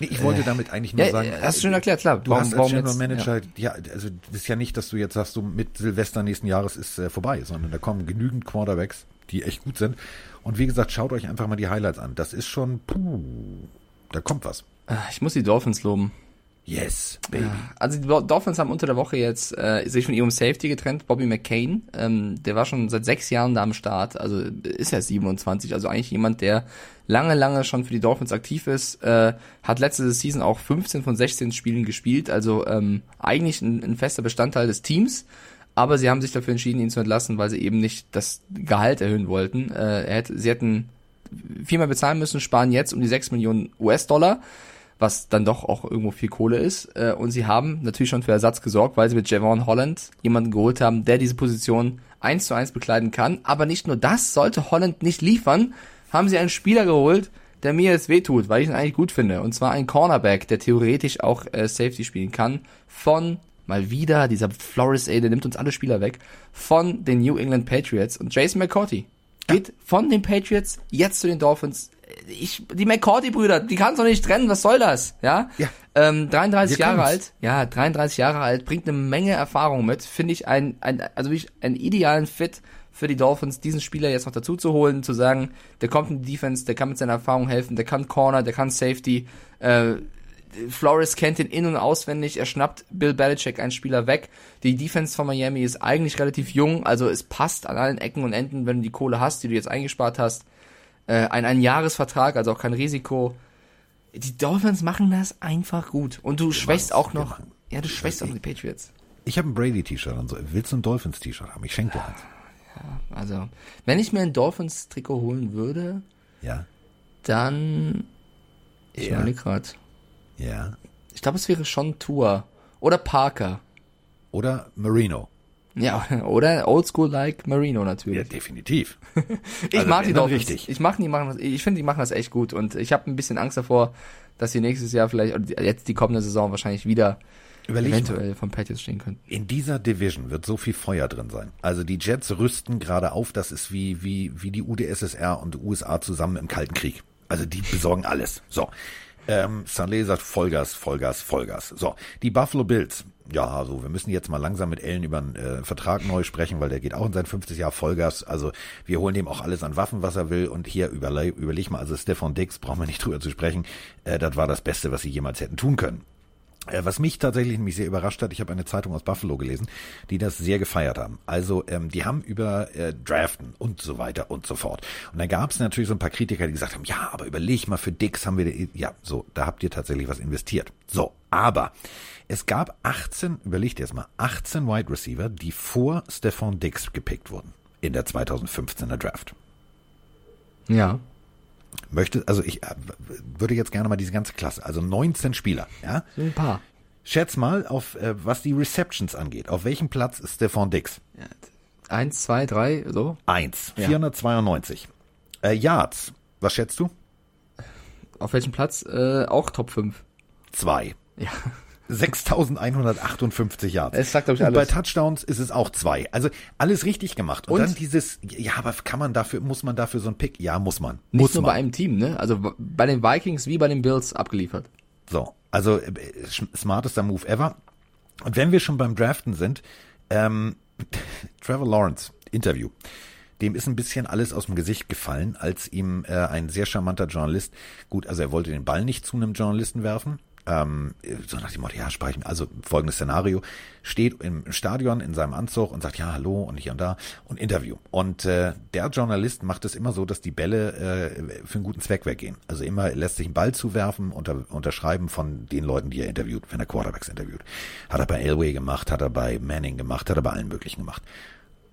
Nee, ich wollte Äh, damit eigentlich nur ja, sagen. ja, hast du schön erklärt, klar. Du Warum- hast als warum General jetzt- Manager, ja. also das ist ja nicht, dass du jetzt sagst, du mit Silvester nächsten Jahres ist äh, vorbei, sondern da kommen genügend Quarterbacks, die echt gut sind. Und wie gesagt, schaut euch einfach mal die Highlights an. Das ist schon, puh, da kommt was. Ah, Ich muss die Dolphins loben. Yes, baby. Also die Dolphins haben unter der Woche jetzt äh, sich von ihrem Safety getrennt, Bobby McCain. Ähm, der war schon seit sechs Jahren da am Start, also ist er 27, also eigentlich jemand, der lange, lange schon für die Dolphins aktiv ist. Äh, hat letzte Season auch 15 von 16 Spielen gespielt, also ähm, eigentlich ein, ein fester Bestandteil des Teams. Aber sie haben sich dafür entschieden, ihn zu entlassen, weil sie eben nicht das Gehalt erhöhen wollten. Äh, er hätte, sie hätten viel mehr bezahlen müssen, sparen jetzt um die 6 Millionen US-Dollar was dann doch auch irgendwo viel Kohle ist. Äh, Und sie haben natürlich schon für Ersatz gesorgt, weil sie mit Javon Holland jemanden geholt haben, der diese Position eins zu eins bekleiden kann. Aber nicht nur das, sollte Holland nicht liefern, haben sie einen Spieler geholt, der mir jetzt wehtut, weil ich ihn eigentlich gut finde. Und zwar ein Cornerback, der theoretisch auch äh, Safety spielen kann, von mal wieder, dieser Flores, ey, der nimmt uns alle Spieler weg, von den New England Patriots und Jason McCourty. Geht von den Patriots jetzt zu den Dolphins. Ich, die McCourty-Brüder, die kannst du nicht trennen, was soll das? Ja? Ja. Ähm, 33 Wir Jahre können's. alt, ja, 33 Jahre alt, bringt eine Menge Erfahrung mit, finde ich ein, ein, also wirklich einen idealen Fit für die Dolphins, diesen Spieler jetzt noch dazu zu holen, zu sagen, der kommt in die Defense, der kann mit seiner Erfahrung helfen, der kann Corner, der kann Safety, äh, Flores kennt ihn in- und auswendig, er schnappt Bill Belichick einen Spieler weg. Die Defense von Miami ist eigentlich relativ jung, also es passt an allen Ecken und Enden, wenn du die Kohle hast, die du jetzt eingespart hast. Äh, ein, ein Jahresvertrag, also auch kein Risiko. Die Dolphins machen das einfach gut. Und du schwächst machen's, auch wir noch, machen- ja, du schwächst auch die Patriots. Ich habe ein Brady-T-Shirt und so. Willst du ein Dolphins-T-Shirt haben? Ich schenke dir eins. Also, wenn ich mir ein Dolphins-Trikot holen würde, Ja, dann, ich Ja. überlege gerade, ja. ich glaube, es wäre schon Tour oder Parker. Oder Marino. Ja, oder Oldschool like Marino natürlich. Ja, definitiv. Ich Also mag die Dolphins. richtig. Ich mag die machen das, ich finde, die machen das echt gut und ich habe ein bisschen Angst davor, dass sie nächstes Jahr vielleicht oder jetzt die kommende Saison wahrscheinlich wieder Überleg mal. eventuell vom Patriots stehen könnten. In dieser Division wird so viel Feuer drin sein. Also die Jets rüsten gerade auf, das ist wie, wie, wie die UdSSR und die USA zusammen im Kalten Krieg. Also die besorgen alles. So. Ähm, Saleh sagt Vollgas, Vollgas, Vollgas. So, die Buffalo Bills. Ja, also wir müssen jetzt mal langsam mit Ellen über einen äh, Vertrag neu sprechen, weil der geht auch in sein fünftes Jahr Vollgas. Also wir holen dem auch alles an Waffen, was er will. Und hier überle überleg mal, also Stefan Dix, brauchen wir nicht drüber zu sprechen, äh, das war das Beste, was sie jemals hätten tun können. Äh, Was mich tatsächlich nämlich sehr überrascht hat, ich habe eine Zeitung aus Buffalo gelesen, die das sehr gefeiert haben. Also ähm, die haben über äh, Draften und so weiter und so fort. Und da gab es natürlich so ein paar Kritiker, die gesagt haben, ja, aber überleg mal, für Dix haben wir, ja, so, da habt ihr tatsächlich was investiert. So, aber es gab 18, überlegt es mal, 18 Wide Receiver, die vor Stefan Dix gepickt wurden in der 2015er Draft. Ja. Möchte, also ich äh, würde jetzt gerne mal diese ganze Klasse, also 19 Spieler, ja, Ein paar. Schätz mal, auf äh, was die Receptions angeht. Auf welchem Platz ist Stefan Dix? Eins, zwei, drei, so. Eins. Ja. 492. Äh, Yards. Was schätzt du? Auf welchem Platz? Äh, auch Top 5. Zwei. Ja. 6158 Yards. Es sagt, ich, Und bei alles. Touchdowns ist es auch zwei. Also alles richtig gemacht. Und, Und? dann dieses, ja, aber kann man dafür, muss man dafür so einen Pick? Ja, muss man. Nicht muss nur man. bei einem Team, ne? Also bei den Vikings wie bei den Bills abgeliefert. So, also äh, smartester Move ever. Und wenn wir schon beim Draften sind, ähm, Trevor Lawrence, Interview. Dem ist ein bisschen alles aus dem Gesicht gefallen, als ihm äh, ein sehr charmanter Journalist, gut, also er wollte den Ball nicht zu einem Journalisten werfen, ähm, so nach dem Motto, ja, sprach ich mir, also folgendes Szenario, steht im Stadion in seinem Anzug und sagt, ja, hallo und hier und da und Interview. Und äh, der Journalist macht es immer so, dass die Bälle äh, für einen guten Zweck weggehen. Also immer lässt sich einen Ball zuwerfen, unter, unterschreiben von den Leuten, die er interviewt, wenn er Quarterbacks interviewt. Hat er bei Elway gemacht, hat er bei Manning gemacht, hat er bei allen möglichen gemacht.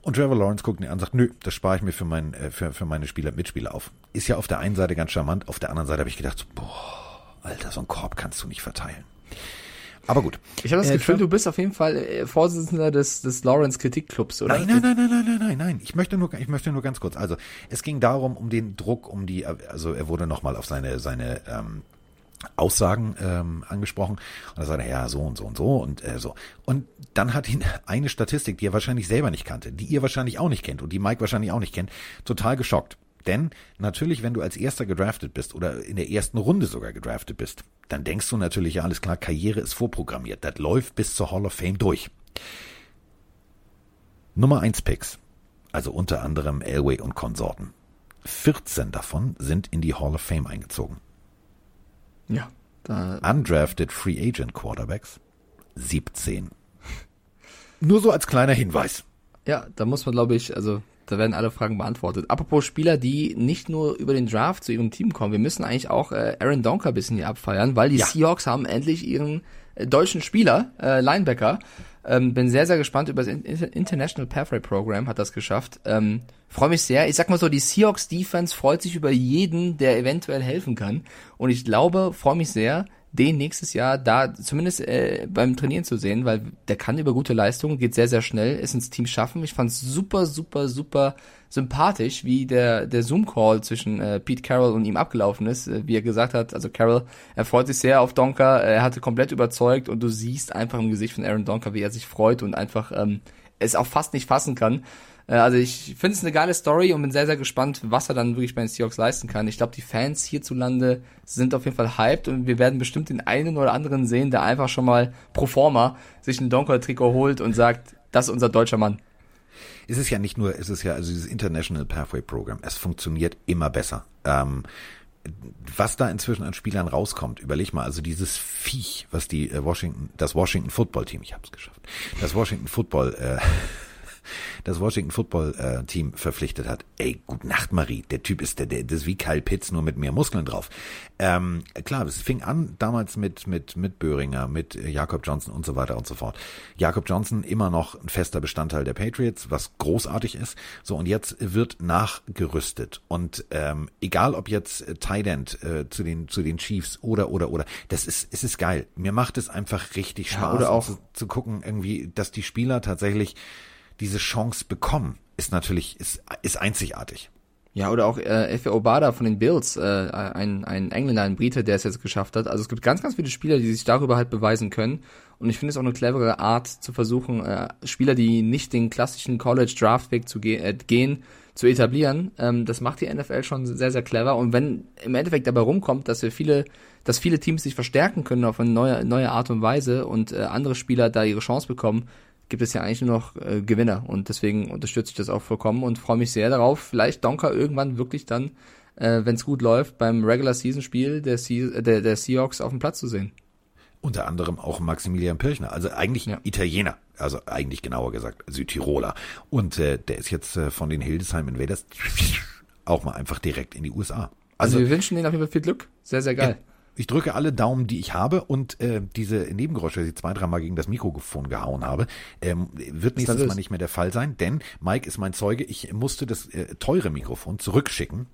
Und Trevor Lawrence guckt ihn an und sagt, nö, das spare ich mir für, mein, äh, für, für meine Spieler, Mitspieler auf. Ist ja auf der einen Seite ganz charmant, auf der anderen Seite habe ich gedacht, so, boah, Alter, so einen Korb kannst du nicht verteilen. Aber gut. Ich habe das Äh, Gefühl, du bist auf jeden Fall äh, Vorsitzender des, des Lawrence Kritikclubs, oder? Nein, nein, nein, nein, nein, nein, nein, nein. Ich möchte nur, ich möchte nur ganz kurz. Also es ging darum, um den Druck, um die, also er wurde nochmal auf seine, seine ähm, Aussagen ähm, angesprochen und er sagte, ja, so und so und so und äh, so. Und dann hat ihn eine Statistik, die er wahrscheinlich selber nicht kannte, die ihr wahrscheinlich auch nicht kennt und die Mike wahrscheinlich auch nicht kennt, total geschockt. Denn natürlich, wenn du als erster gedraftet bist oder in der ersten Runde sogar gedraftet bist, dann denkst du natürlich, ja, alles klar, Karriere ist vorprogrammiert. Das läuft bis zur Hall of Fame durch. Nummer 1 Picks, also unter anderem Elway und Konsorten. 14 davon sind in die Hall of Fame eingezogen. Ja. Da, Undrafted Free Agent Quarterbacks 17. Nur so als kleiner Hinweis. ja, da muss man, glaube ich, also da werden alle Fragen beantwortet. Apropos Spieler, die nicht nur über den Draft zu ihrem Team kommen, wir müssen eigentlich auch äh, Aaron Donker ein bisschen hier abfeiern, weil die Ja. Seahawks haben endlich ihren äh, deutschen Spieler, äh, Linebacker. Ähm, bin sehr, sehr gespannt über das In- Inter- International Pathway Program, hat das geschafft. Ähm, Freue mich sehr. Ich sag mal so, die Seahawks Defense freut sich über jeden, der eventuell helfen kann. Und ich glaube, freue mich sehr, den nächstes Jahr da zumindest äh, beim Trainieren zu sehen, weil der kann über gute Leistungen, geht sehr, sehr schnell, ist ins Team schaffen. Ich fand's super, super, super sympathisch, wie der, der Zoom-Call zwischen äh, Pete Carroll und ihm abgelaufen ist, äh, wie er gesagt hat, also Carroll, er freut sich sehr auf Donker, er hatte komplett überzeugt und du siehst einfach im Gesicht von Aaron Donker, wie er sich freut und einfach ähm, es auch fast nicht fassen kann. Äh, Also ich finde es eine geile Story und bin sehr, sehr gespannt, was er dann wirklich bei den Seahawks leisten kann. Ich glaube, die Fans hierzulande sind auf jeden Fall hyped und wir werden bestimmt den einen oder anderen sehen, der einfach schon mal pro forma sich ein Donker-Trikot holt und sagt, das ist unser deutscher Mann. Es ist ja nicht nur, es ist ja also dieses International Pathway Program. Es funktioniert immer besser. Ähm, was da inzwischen an Spielern rauskommt, überleg mal, also dieses Viech, was die äh, Washington, das Washington Football Team, ich hab's geschafft, das Washington Football, äh, das Washington Football äh, Team verpflichtet hat. Ey, gute Nacht, Marie. Der Typ ist der, der das ist wie Kyle Pitts, nur mit mehr Muskeln drauf. Ähm, klar, es fing an damals mit mit mit Böhringer, mit Jakob Johnson und so weiter und so fort. Jakob Johnson immer noch ein fester Bestandteil der Patriots, was großartig ist. So und jetzt wird nachgerüstet und ähm, egal ob jetzt äh, Tight End äh, zu den zu den Chiefs oder oder oder, das ist es ist geil. Mir macht es einfach richtig Ja, Spaß oder auch- zu, zu gucken irgendwie, dass die Spieler tatsächlich diese Chance bekommen, ist natürlich, ist, ist einzigartig. Ja, oder auch äh, Efe Obada von den Bills, äh, ein, ein Engländer, ein Brite, der es jetzt geschafft hat. Also es gibt ganz, ganz viele Spieler, die sich darüber halt beweisen können. Und ich finde es auch eine clevere Art zu versuchen, äh, Spieler, die nicht den klassischen College Draft Weg zu ge äh, gehen, zu etablieren. Ähm, das macht die NFL schon sehr, sehr clever. Und wenn im Endeffekt dabei rumkommt, dass wir viele, dass viele Teams sich verstärken können auf eine neue, neue Art und Weise und äh, andere Spieler da ihre Chance bekommen, gibt es ja eigentlich nur noch äh, Gewinner und deswegen unterstütze ich das auch vollkommen und freue mich sehr darauf, vielleicht Donker irgendwann wirklich dann, äh, wenn es gut läuft, beim Regular Season Spiel der, Se der, der Seahawks auf dem Platz zu sehen. Unter anderem auch Maximilian Pirchner, also eigentlich Ja. Italiener, also eigentlich genauer gesagt Südtiroler. Und äh, der ist jetzt äh, von den Hildesheim Invaders auch mal einfach direkt in die USA. Also, Also wir wünschen denen auf jeden Fall viel Glück. Sehr, sehr geil. Ich drücke alle Daumen, die ich habe und äh, diese Nebengeräusche, die ich zwei, dreimal gegen das Mikrofon gehauen habe, ähm, wird nächstes. Mal nicht mehr der Fall sein, denn Mike ist mein Zeuge. Ich musste das äh, teure Mikrofon zurückschicken,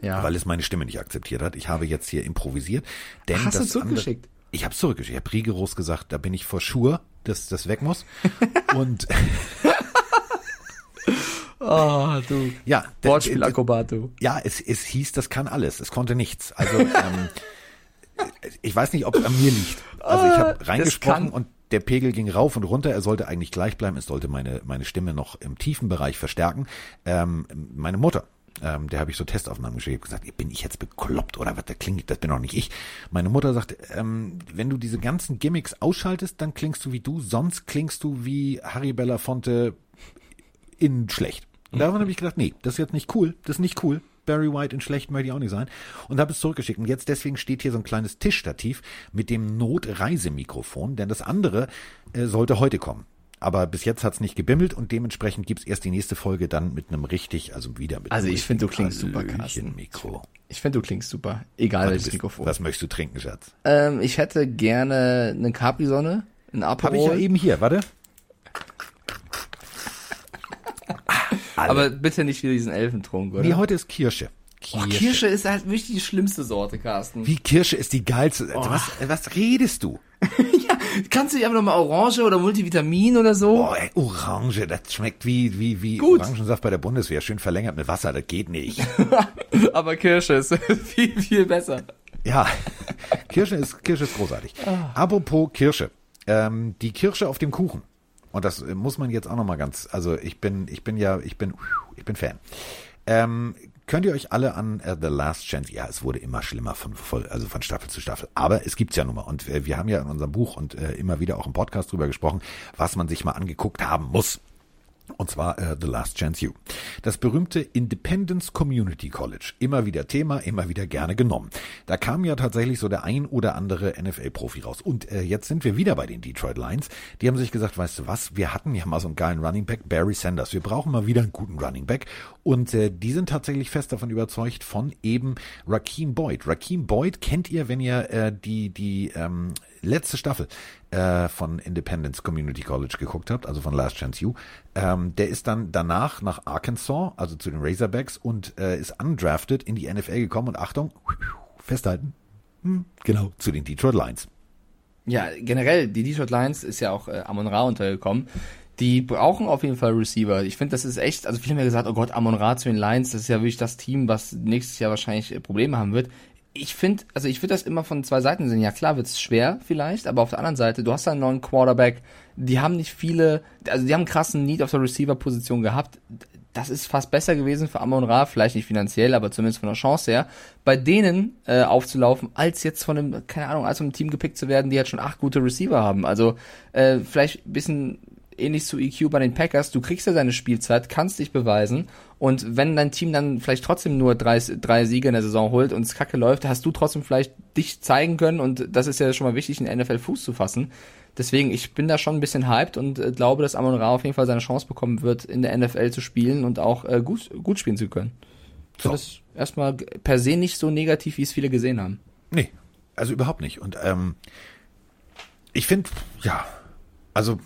Ja. weil es meine Stimme nicht akzeptiert hat. Ich habe jetzt hier improvisiert. Denn Hast du zurückgeschickt? Andere, ich habe zurückgeschickt. Ich habe rigoros gesagt, da bin ich vor Schuhe, dass das weg muss. und Oh, du. ja, d- Wortspiel d- Akrobat, du. ja, es, es hieß, das kann alles. Es konnte nichts. Also ähm, ich weiß nicht, ob es an mir liegt. Also ich habe das reingesprochen und der Pegel ging rauf und runter. Er sollte eigentlich gleich bleiben. Es sollte meine, meine Stimme noch im tiefen Bereich verstärken. Ähm, meine Mutter, ähm, der habe ich so Testaufnahmen geschickt, hab gesagt, bin ich jetzt bekloppt oder was? Das klingt, das bin doch nicht ich. Meine Mutter sagt, ähm, wenn du diese ganzen Gimmicks ausschaltest, dann klingst du wie du, sonst klingst du wie Harry Belafonte in schlecht. Und davon habe ich gedacht, nee, das ist jetzt nicht cool, das ist nicht cool. Barry White in schlecht möchte ich auch nicht sein. Und habe es zurückgeschickt. Und jetzt deswegen steht hier so ein kleines Tischstativ mit dem Notreisemikrofon, denn das andere äh, sollte heute kommen. Aber bis jetzt hat's nicht gebimmelt und dementsprechend gibt's erst die nächste Folge dann mit einem richtig, also wieder mit Also ich finde, du klingst super, Carsten. Mikro. Ich finde, du klingst super. Egal welches Mikrofon. Was möchtest du trinken, Schatz? Ähm, ich hätte gerne eine Capri-Sonne, ein Aperol. Habe ich ja eben hier, warte. Alle. aber bitte nicht wieder diesen Elfentrunk, oder? nee, heute ist Kirsche. Oh, Kirsche ist halt wirklich die schlimmste Sorte, Carsten. Wie Kirsche ist die geilste. Oh. Was, was redest du? Kannst du nicht einfach nochmal Orange oder Multivitamin oder so? Oh, ey, Orange, das schmeckt wie, wie, wie Gut. Orangensaft bei der Bundeswehr. Schön verlängert mit Wasser, das geht nicht. Aber Kirsche ist viel, viel besser. Ja, Kirsche ist, Kirsche ist großartig. Apropos Kirsche. Ähm, die Kirsche auf dem Kuchen. Und das äh, muss man jetzt auch nochmal ganz, also ich bin, ich bin ja, ich bin, ich bin Fan. Ähm, könnt ihr euch alle an äh, The Last Chance, ja, es wurde immer schlimmer von, also von Staffel zu Staffel, aber es gibt's ja nun mal. Und äh, wir haben ja in unserem Buch und äh, immer wieder auch im Podcast drüber gesprochen, was man sich mal angeguckt haben muss. Und zwar äh, The Last Chance You. Das berühmte Independence Community College. Immer wieder Thema, immer wieder gerne genommen. Da kam ja tatsächlich so der ein oder andere NFL-Profi raus. Und äh, jetzt sind wir wieder bei den Detroit Lions. Die haben sich gesagt, weißt du was, wir hatten ja mal so einen geilen Running Back, Barry Sanders. Wir brauchen mal wieder einen guten Running Back. Und äh, die sind tatsächlich fest davon überzeugt von eben Raheem Boyd. Raheem Boyd kennt ihr, wenn ihr äh, die, die ähm, letzte Staffel äh, von Independence Community College geguckt habt, also von Last Chance You, ähm, der ist dann danach nach Arkansas, also zu den Razorbacks und äh, ist undrafted in die NFL gekommen und Achtung, festhalten, hm, genau, zu den Detroit Lions. Ja, generell, die Detroit Lions ist ja auch äh, Amon Ra untergekommen. Die brauchen auf jeden Fall Receiver. Ich finde, das ist echt, also viele haben ja gesagt, oh Gott, Amon Ra zu den Lions, das ist ja wirklich das Team, was nächstes Jahr wahrscheinlich äh, Probleme haben wird. Ich finde, also ich würde das immer von zwei Seiten sehen. Ja, klar wird's schwer vielleicht, aber auf der anderen Seite, du hast da einen neuen Quarterback, die haben nicht viele, also die haben einen krassen Need auf der Receiver-Position gehabt. Das ist fast besser gewesen für Amon Ra, vielleicht nicht finanziell, aber zumindest von der Chance her, bei denen äh, aufzulaufen, als jetzt von einem, keine Ahnung, als von einem Team gepickt zu werden, die halt schon acht gute Receiver haben. Also äh, vielleicht bisschen ähnlich zu EQ bei den Packers, du kriegst ja deine Spielzeit, kannst dich beweisen und wenn dein Team dann vielleicht trotzdem nur drei, drei Siege in der Saison holt und es kacke läuft, hast du trotzdem vielleicht dich zeigen können und das ist ja schon mal wichtig, in der NFL Fuß zu fassen. Deswegen, ich bin da schon ein bisschen hyped und äh, glaube, dass Amon Ra auf jeden Fall seine Chance bekommen wird, in der NFL zu spielen und auch äh, gut, gut spielen zu können. So. das erstmal per se nicht so negativ, wie es viele gesehen haben. Nee, also überhaupt nicht. Und ähm, ich finde, ja, also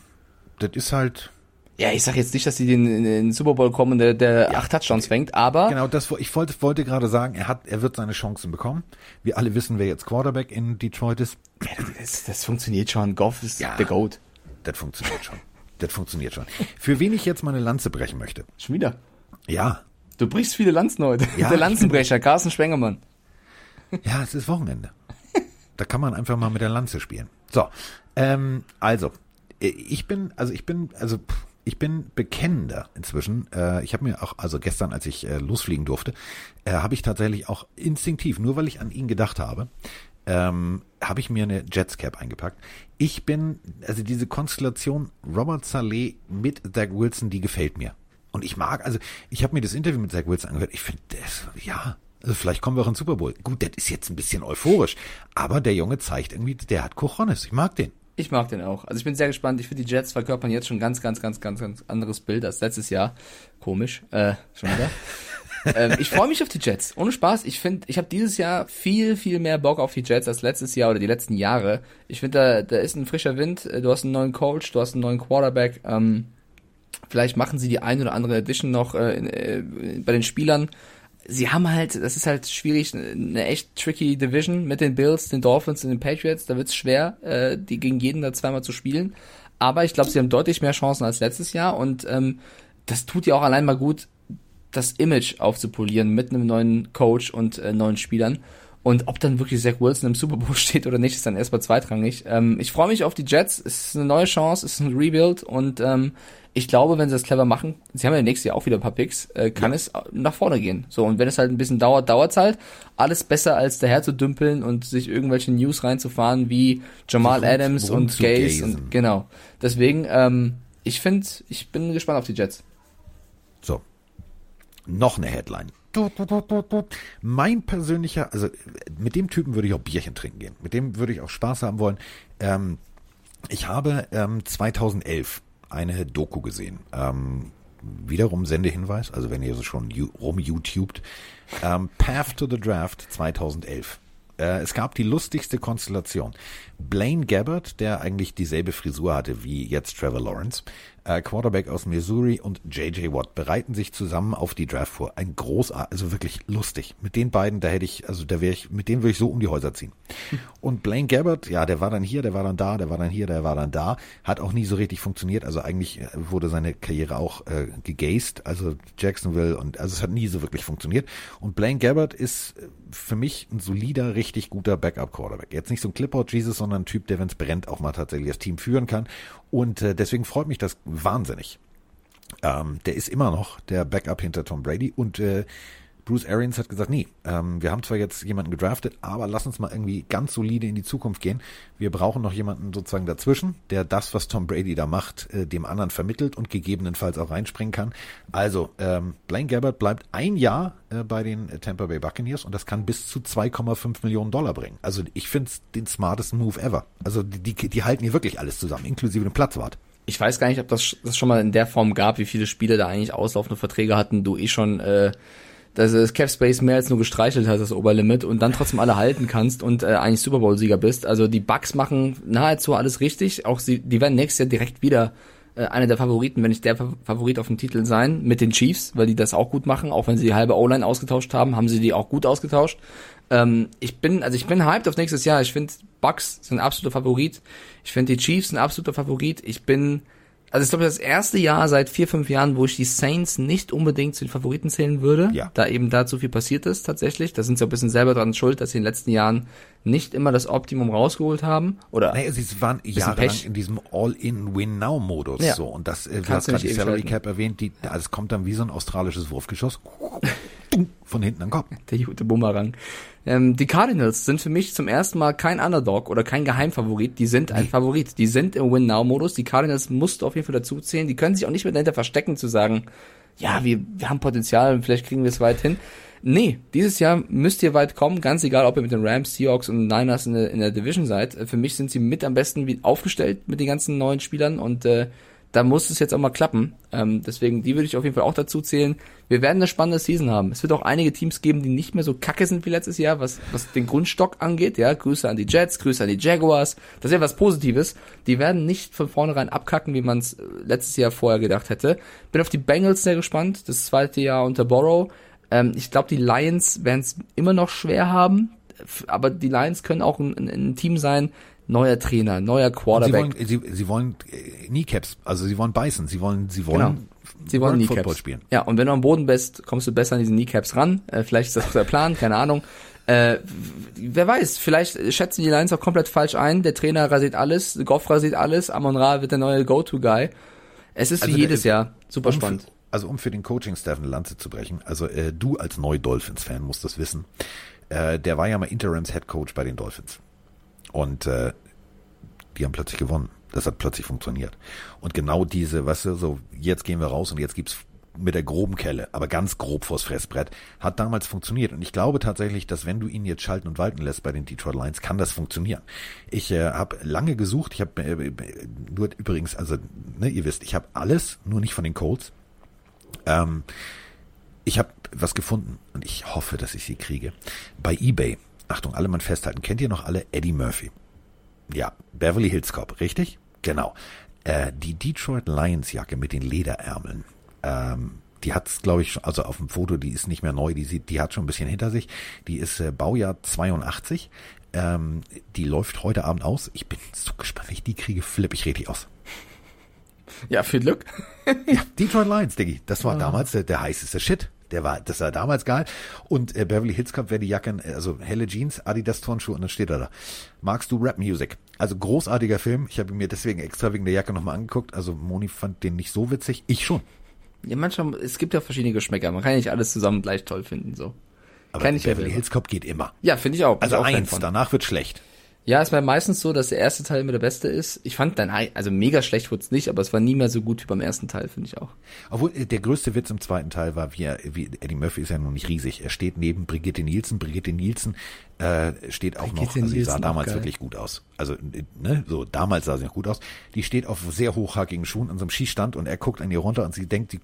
das ist halt, Ja, ich sag jetzt nicht, dass sie den, in den Super Bowl kommen und der, der acht Touchdowns fängt, aber Genau, das ich wollte, wollte gerade sagen, er hat, er wird seine Chancen bekommen. Wir alle wissen, wer jetzt Quarterback in Detroit ist. das, das funktioniert schon. Goff ist Ja. der Goat. Das funktioniert schon. Das funktioniert schon. Für wen ich jetzt meine Lanze brechen möchte. Schon wieder. Ja, Du brichst viele Lanzen heute. Ja, der Lanzenbrecher, Carsten Spengemann. ja, es ist Wochenende. Da kann man einfach mal mit der Lanze spielen. So, ähm, also, ich bin, also ich bin, also ich bin bekennender inzwischen. Äh, ich habe mir auch, also gestern, als ich äh, losfliegen durfte, äh, habe ich tatsächlich auch instinktiv, nur weil ich an ihn gedacht habe, ähm, habe ich mir eine Jetscap eingepackt. Ich bin, also diese Konstellation Robert Saleh mit Zach Wilson, die gefällt mir. Und ich mag, also ich habe mir das Interview mit Zach Wilson angehört. Ich finde, das, ja, also vielleicht kommen wir auch in Super Bowl. Gut, das ist jetzt ein bisschen euphorisch, aber der Junge zeigt irgendwie, der hat Cojones. Ich mag den. Ich mag den auch. Also ich bin sehr gespannt. Ich finde, die Jets verkörpern jetzt schon ganz, ganz, ganz, ganz, ganz anderes Bild als letztes Jahr. Komisch. Äh, schon wieder. ähm, ich freue mich auf die Jets. Ohne Spaß. Ich finde, ich habe dieses Jahr viel, viel mehr Bock auf die Jets als letztes Jahr oder die letzten Jahre. Ich finde, da, da ist ein frischer Wind. Äh, Du hast einen neuen Coach, du hast einen neuen Quarterback. Ähm, vielleicht machen sie die ein oder andere Edition noch äh, in, äh, bei den Spielern. Sie haben halt, das ist halt schwierig, eine echt tricky Division mit den Bills, den Dolphins und den Patriots. Da wird's schwer, äh, die gegen jeden da zweimal zu spielen. Aber ich glaube, sie haben deutlich mehr Chancen als letztes Jahr und ähm, das tut ja auch allein mal gut, das Image aufzupolieren mit einem neuen Coach und äh, neuen Spielern. Und ob dann wirklich Zach Wilson im Super Bowl steht oder nicht, ist dann erstmal zweitrangig. Ähm, ich freue mich auf die Jets. Es ist eine neue Chance, es ist ein Rebuild und ähm, ich glaube, wenn sie das clever machen, sie haben ja nächstes Jahr auch wieder ein paar Picks, äh, kann ja. es nach vorne gehen. So, und wenn es halt ein bisschen dauert, dauert es halt. Alles besser als daher zu dümpeln und sich irgendwelche News reinzufahren wie Jamal Adams und Gaze und genau. Deswegen, ähm, ich finde, ich bin gespannt auf die Jets. So. Noch eine Headline. Mein persönlicher, also mit dem Typen würde ich auch Bierchen trinken gehen. Mit dem würde ich auch Spaß haben wollen. Ähm, ich habe ähm, 2011 eine Doku gesehen. Ähm, wiederum Sendehinweis, also wenn ihr so schon rum YouTubed. Ähm, Path to the Draft 2011. Äh, es gab die lustigste Konstellation. Blaine Gabbard, der eigentlich dieselbe Frisur hatte wie jetzt Trevor Lawrence, äh, Quarterback aus Missouri und JJ Watt bereiten sich zusammen auf die Draft vor. Ein großartig, also wirklich lustig. Mit den beiden, da hätte ich, also da wäre ich, mit denen würde ich so um die Häuser ziehen. Und Blaine Gabbard, ja, der war dann hier, der war dann da, der war dann hier, der war dann da, hat auch nie so richtig funktioniert. Also eigentlich äh, wurde seine Karriere auch äh, gegaced, also Jacksonville und also es hat nie so wirklich funktioniert. Und Blaine Gabbard ist äh, für mich ein solider, richtig guter Backup-Quarterback. Jetzt nicht so ein Clipboard-Jesus, sondern ein Typ, der, wenn es brennt, auch mal tatsächlich das Team führen kann. Und äh, deswegen freut mich das wahnsinnig. Ähm, der ist immer noch der Backup hinter Tom Brady und äh, Bruce Arians hat gesagt, nee, ähm, wir haben zwar jetzt jemanden gedraftet, aber lass uns mal irgendwie ganz solide in die Zukunft gehen. Wir brauchen noch jemanden sozusagen dazwischen, der das, was Tom Brady da macht, äh, dem anderen vermittelt und gegebenenfalls auch reinspringen kann. Also, ähm, Blaine Gabbard bleibt ein Jahr äh, bei den Tampa Bay Buccaneers und das kann bis zu 2,5 Millionen Dollar bringen. Also ich finde es den smartesten Move ever. Also die, die, die halten hier wirklich alles zusammen, inklusive dem Platzwart ich weiß gar nicht, ob das, das schon mal in der Form gab, wie viele Spiele da eigentlich auslaufende Verträge hatten, du eh schon äh, dass das Cap Space mehr als nur gestreichelt hat, das Oberlimit, und dann trotzdem alle halten kannst und äh, eigentlich Super Bowl-Sieger bist. Also die Bucks machen nahezu alles richtig. Auch sie, die werden nächstes Jahr direkt wieder äh, einer der Favoriten, wenn nicht der Favorit auf dem Titel sein, mit den Chiefs, weil die das auch gut machen. Auch wenn sie die halbe O-Line ausgetauscht haben, haben sie die auch gut ausgetauscht. Ähm, ich bin, also ich bin hyped auf nächstes Jahr. Ich finde Bucks sind absoluter Favorit. Ich finde die Chiefs ein absoluter Favorit. Ich bin also ich glaube, das erste Jahr seit vier, fünf Jahren, wo ich die Saints nicht unbedingt zu den Favoriten zählen würde, ja. da eben da zu viel passiert ist tatsächlich. Da sind sie ein bisschen selber dran schuld, dass sie in den letzten Jahren nicht immer das Optimum rausgeholt haben. Oder naja, sie waren jahrelang in diesem All-in-Win-Now-Modus ja. so. Und das, äh, du hast gerade die Salary Cap erwähnt, die, es kommt dann wie so ein australisches Wurfgeschoss von hinten an den Kopf. Der gute Bumerang. Ähm, die Cardinals sind für mich zum ersten Mal kein Underdog oder kein Geheimfavorit. Die sind ein nee. Favorit. Die sind im Win-Now-Modus. Die Cardinals musst du auf jeden Fall dazu zählen. Die können sich auch nicht mehr dahinter verstecken zu sagen, ja, wir, wir haben Potenzial und vielleicht kriegen wir es weit hin. Nee, dieses Jahr müsst ihr weit kommen, ganz egal, ob ihr mit den Rams, Seahawks und Niners in der, in der Division seid. Für mich sind sie mit am besten aufgestellt mit den ganzen neuen Spielern und äh, da muss es jetzt auch mal klappen. Ähm, deswegen, die würde ich auf jeden Fall auch dazu zählen. Wir werden eine spannende Season haben. Es wird auch einige Teams geben, die nicht mehr so kacke sind wie letztes Jahr, was, was den Grundstock angeht. Ja, Grüße an die Jets, Grüße an die Jaguars. Das ist ja was Positives. Die werden nicht von vornherein abkacken, wie man es äh, letztes Jahr vorher gedacht hätte. Bin auf die Bengals sehr gespannt. Das zweite Jahr unter Borrow. Ähm, ich glaube, die Lions werden es immer noch schwer haben. Aber die Lions können auch ein, ein, ein Team sein, neuer Trainer, neuer Quarterback. Sie wollen, sie, sie wollen äh, Kneecaps, also sie wollen beißen, sie wollen, sie wollen, genau. sie wollen Kneecaps. Football spielen. Ja, und wenn du am Boden bist, kommst du besser an diesen Kneecaps ran. Äh, vielleicht ist das der Plan, keine Ahnung. Äh, wer weiß, vielleicht schätzen die Lions auch komplett falsch ein. Der Trainer rasiert alles, Goff rasiert alles, Amon Ra wird der neue Go-To-Guy. Es ist also wie jedes Jahr super spannend. Also um für den Coaching-Staff eine Lanze zu brechen, also äh, du als Neu-Dolphins-Fan musst das wissen. Äh, der war ja mal Interims-Head-Coach bei den Dolphins. Und äh, die haben plötzlich gewonnen. Das hat plötzlich funktioniert. Und genau diese, weißt du, so jetzt gehen wir raus und jetzt gibt's mit der groben Kelle, aber ganz grob vors Fressbrett, hat damals funktioniert. Und ich glaube tatsächlich, dass wenn du ihn jetzt schalten und walten lässt bei den Detroit Lions, kann das funktionieren. Ich äh, habe lange gesucht, ich habe äh, nur übrigens, also ne, ihr wisst, ich habe alles, nur nicht von den Colts. Ähm, ich habe was gefunden und ich hoffe, dass ich sie kriege. Bei eBay Achtung, alle mal festhalten. Kennt ihr noch alle Eddie Murphy? Ja, Beverly Hills Cop, richtig? Genau. Äh, die Detroit Lions Jacke mit den Lederärmeln. Ähm, die hat's, glaube ich, also auf dem Foto, die ist nicht mehr neu, die sieht, die hat schon ein bisschen hinter sich. Die ist äh, Baujahr 82. Ähm, die läuft heute Abend aus. Ich bin so gespannt, wenn ich die kriege, flippe ich richtig aus. Ja, viel Glück. ja, Detroit Lions, Diggi. Das war ja. damals der, der heißeste Shit. Der war, das war damals geil. Und äh, Beverly Hills Cop wäre die Jacke, äh, also helle Jeans, Adidas Turnschuhe und dann steht er da. Magst du Rap Music? Also großartiger Film. Ich habe mir deswegen extra wegen der Jacke nochmal angeguckt. Also Moni fand den nicht so witzig. Ich schon. Ja, manchmal, es gibt ja verschiedene Geschmäcker. Man kann nicht alles zusammen gleich toll finden, so. Aber Beverly. Hills Cop geht immer. Ja, finde ich auch. Also eins, danach wird schlecht. Ja, es war meistens so, dass der erste Teil immer der beste ist. Ich fand dann, also mega schlecht wurde es nicht, aber es war nie mehr so gut wie beim ersten Teil, finde ich auch. Obwohl, äh, der größte Witz im zweiten Teil war, wie, er, wie Eddie Murphy ist ja noch nicht riesig. Er steht neben Brigitte Nielsen. Brigitte Nielsen äh, steht auch noch, also die sah damals wirklich gut aus. Also, ne, so damals sah sie noch gut aus. Die steht auf sehr hochhackigen Schuhen an so einem Skistand und er guckt an ihr runter und sie denkt, die,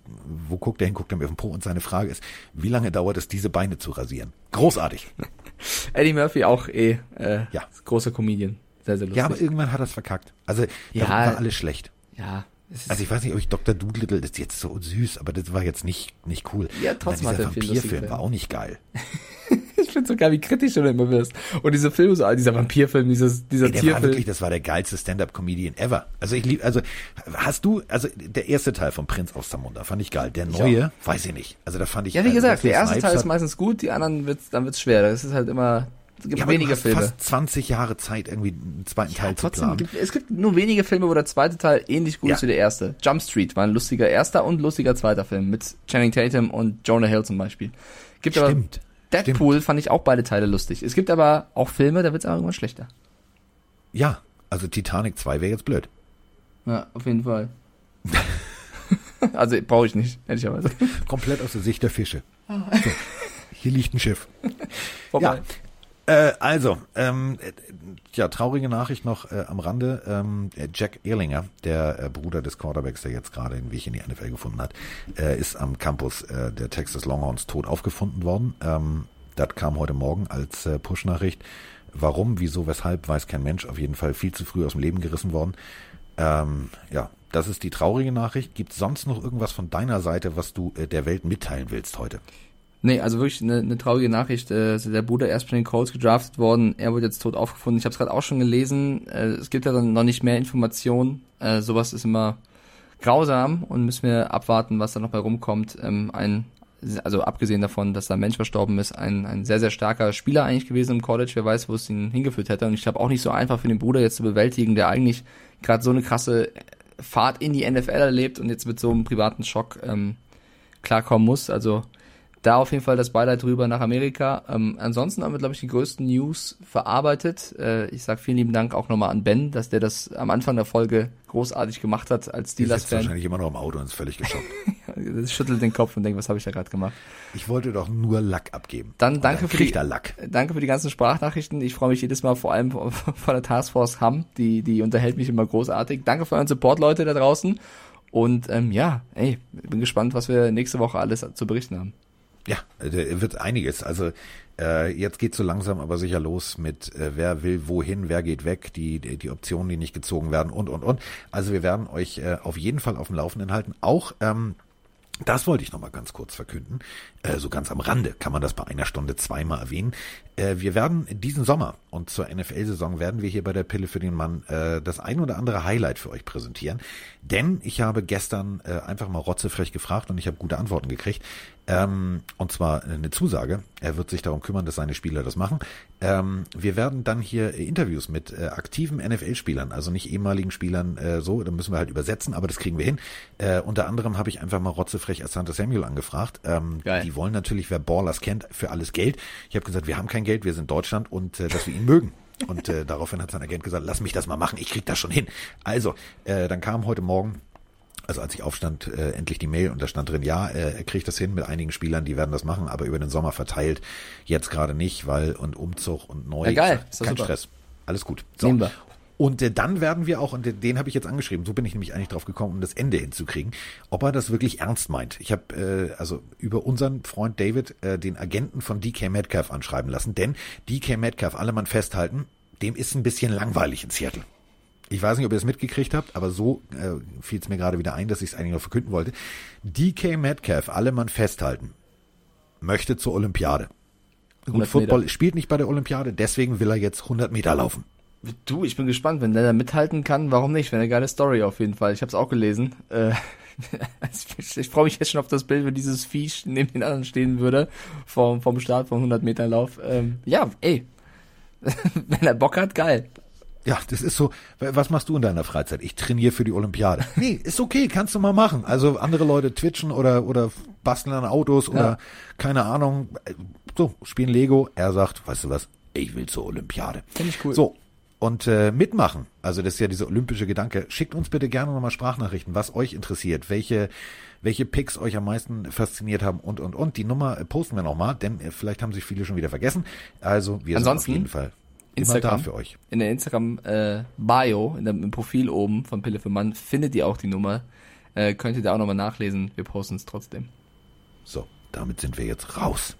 wo guckt er hin, guckt er mir auf den Po und seine Frage ist, wie lange dauert es, diese Beine zu rasieren? Großartig. Eddie Murphy auch eh, äh, Ja. großer Comedian. Sehr, sehr lustig. Ja, aber irgendwann hat er es verkackt. Also, Ja. da war alles schlecht. ja Also ich weiß nicht, ob ich Dr. Doolittle das ist jetzt so süß, aber das war jetzt nicht nicht cool. Ja, trotzdem dann dieser Vampirfilm war auch nicht geil. ich finde so geil, wie kritisch du da immer wirst. Und diese Filme, so, dieser Vampirfilm, dieses, dieser Ey, der war Tierfilm. wirklich, das war der geilste Stand-up-Comedian ever. Also ich lieb, also hast du, also der erste Teil von Prinz aus Zamunda fand ich geil. Der neue, weiß ich nicht. Also da fand ich. ja, wie also, gesagt, der erste Teil ist meistens gut, die anderen wird's, dann wird's schwer. Das ist halt immer, es gibt ja, wenige Filme. fast 20 Jahre Zeit, irgendwie einen zweiten Ja, Teil zu trotzdem, planen. gibt, es gibt nur wenige Filme, wo der zweite Teil ähnlich gut Ja. ist wie der erste. Jump Street war ein lustiger erster und lustiger zweiter Film mit Channing Tatum und Jonah Hill zum Beispiel. Gibt Stimmt. Deadpool fand ich auch beide Teile lustig. Es gibt aber auch Filme, da wird's aber irgendwann schlechter. Ja, also Titanic 2 wäre jetzt blöd. Ja, auf jeden Fall. also brauche ich nicht, ehrlicherweise. Komplett aus der Sicht der Fische. Ah. So, hier liegt ein Schiff. Vorbei. Äh, also, ähm, äh, ja, traurige Nachricht noch äh, am Rande. Ähm, äh, Jack Ehrlinger, der äh, Bruder des Quarterbacks, der jetzt gerade den Weg in die NFL gefunden hat, äh, ist am Campus äh, der Texas Longhorns tot aufgefunden worden. Ähm, das kam heute Morgen als äh, Push-Nachricht. Warum, wieso, weshalb, weiß kein Mensch. Auf jeden Fall viel zu früh aus dem Leben gerissen worden. Ähm, ja, das ist die traurige Nachricht. Gibt sonst noch irgendwas von deiner Seite, was du äh, der Welt mitteilen willst heute? Nee, also wirklich eine, eine traurige Nachricht. Äh, der Bruder erst von den Colts gedraftet worden, er wurde jetzt tot aufgefunden. Ich habe es gerade auch schon gelesen. Äh, es gibt ja dann noch nicht mehr Informationen. Äh, sowas ist immer grausam und müssen wir abwarten, was da noch bei rumkommt. Ähm, ein, also abgesehen davon, dass da ein Mensch verstorben ist, ein, ein sehr, sehr starker Spieler eigentlich gewesen im College. Wer weiß, wo es ihn hingeführt hätte. Und ich glaube auch nicht so einfach für den Bruder jetzt zu bewältigen, der eigentlich gerade so eine krasse Fahrt in die NFL erlebt und jetzt mit so einem privaten Schock ähm, klarkommen muss. Also da auf jeden Fall das Beileid drüber nach Amerika. Ähm, ansonsten haben wir, glaube ich, die größten News verarbeitet. Äh, ich sage vielen lieben Dank auch nochmal an Ben, dass der das am Anfang der Folge großartig gemacht hat als Steelers-Fan. wahrscheinlich immer noch im Auto und ist völlig geschockt. Das schüttelt den Kopf und denkt, was habe ich da gerade gemacht. Ich wollte doch nur Lack abgeben. Dann danke dann für die- Lack. Danke für die ganzen Sprachnachrichten. Ich freue mich jedes Mal vor allem von der Taskforce Hamm. Die, die unterhält mich immer großartig. Danke für euren Support, Leute da draußen. Und ähm, ja, ey, bin gespannt, was wir nächste Woche alles zu berichten haben. Ja, da wird einiges. Also äh, jetzt geht so langsam aber sicher los mit äh, wer will wohin, wer geht weg, die, die die Optionen, die nicht gezogen werden und und und. Also wir werden euch äh, auf jeden Fall auf dem Laufenden halten. Auch ähm, das wollte ich noch mal ganz kurz verkünden. Äh, so ganz am Rande kann man das bei einer Stunde zweimal erwähnen. Äh, wir werden diesen Sommer und zur NFL-Saison werden wir hier bei der Pille für den Mann äh, das ein oder andere Highlight für euch präsentieren. Denn ich habe gestern äh, einfach mal rotzefrech gefragt und ich habe gute Antworten gekriegt. Ähm, und zwar eine Zusage. Er wird sich darum kümmern, dass seine Spieler das machen. Ähm, wir werden dann hier Interviews mit äh, aktiven NFL-Spielern, also nicht ehemaligen Spielern, äh, so, da müssen wir halt übersetzen, aber das kriegen wir hin. Äh, unter anderem habe ich einfach mal rotzefrech Asante Samuel angefragt. Ähm, die wollen natürlich, wer Ballers kennt, für alles Geld. Ich habe gesagt, wir haben kein Geld, wir sind Deutschland und äh, dass wir ihn mögen. Und äh, daraufhin hat sein Agent gesagt, lass mich das mal machen, ich krieg das schon hin. Also, äh, dann kam heute Morgen also als ich aufstand, äh, endlich die Mail und da stand drin, ja, äh, er kriegt das hin mit einigen Spielern, die werden das machen, aber über den Sommer verteilt, jetzt gerade nicht, weil und Umzug und neu. Ja, geil, kein super. Stress. Alles gut. So. Nehmen wir. Und äh, dann werden wir auch, und den, den habe ich jetzt angeschrieben, so bin ich nämlich eigentlich drauf gekommen, um das Ende hinzukriegen, ob er das wirklich ernst meint. Ich habe äh, also über unseren Freund David äh, den Agenten von DK Metcalf anschreiben lassen, denn DK Metcalf, alle Mann festhalten, dem ist ein bisschen langweilig in Seattle. Ich weiß nicht, ob ihr es mitgekriegt habt, aber so äh, fiel es mir gerade wieder ein, dass ich es eigentlich noch verkünden wollte. DK Metcalf, alle Mann festhalten, möchte zur Olympiade. Gut, 100 Football Meter. spielt nicht bei der Olympiade, deswegen will er jetzt 100 Meter laufen. Du, ich bin gespannt, wenn der da mithalten kann, warum nicht? Wäre eine geile Story auf jeden Fall. Ich habe es auch gelesen. Äh, ich, ich freue mich jetzt schon auf das Bild, wenn dieses Viech neben den anderen stehen würde, vom, vom Start vom 100 Meter Lauf. Ähm, ja, ey, wenn er Bock hat, geil. Ja, das ist so, was machst du in deiner Freizeit? Ich trainiere für die Olympiade. Nee, ist okay, kannst du mal machen. Also andere Leute twitchen oder, oder basteln an Autos oder Ja. keine Ahnung, so, spielen Lego. Er sagt, weißt du was, ich will zur Olympiade. Finde ich cool. So, und äh, mitmachen, also das ist ja dieser olympische Gedanke, schickt uns bitte gerne nochmal Sprachnachrichten, was euch interessiert, welche welche Picks euch am meisten fasziniert haben und, und, und. Die Nummer äh, posten wir nochmal, denn äh, vielleicht haben sich viele schon wieder vergessen. Also wir sind Ansonsten auf jeden Fall Instagram. für euch. In der Instagram äh, Bio, in dem im Profil oben von Pille für Mann, findet ihr auch die Nummer. Äh, könnt ihr da auch nochmal nachlesen. Wir posten es trotzdem. So, damit sind wir jetzt raus.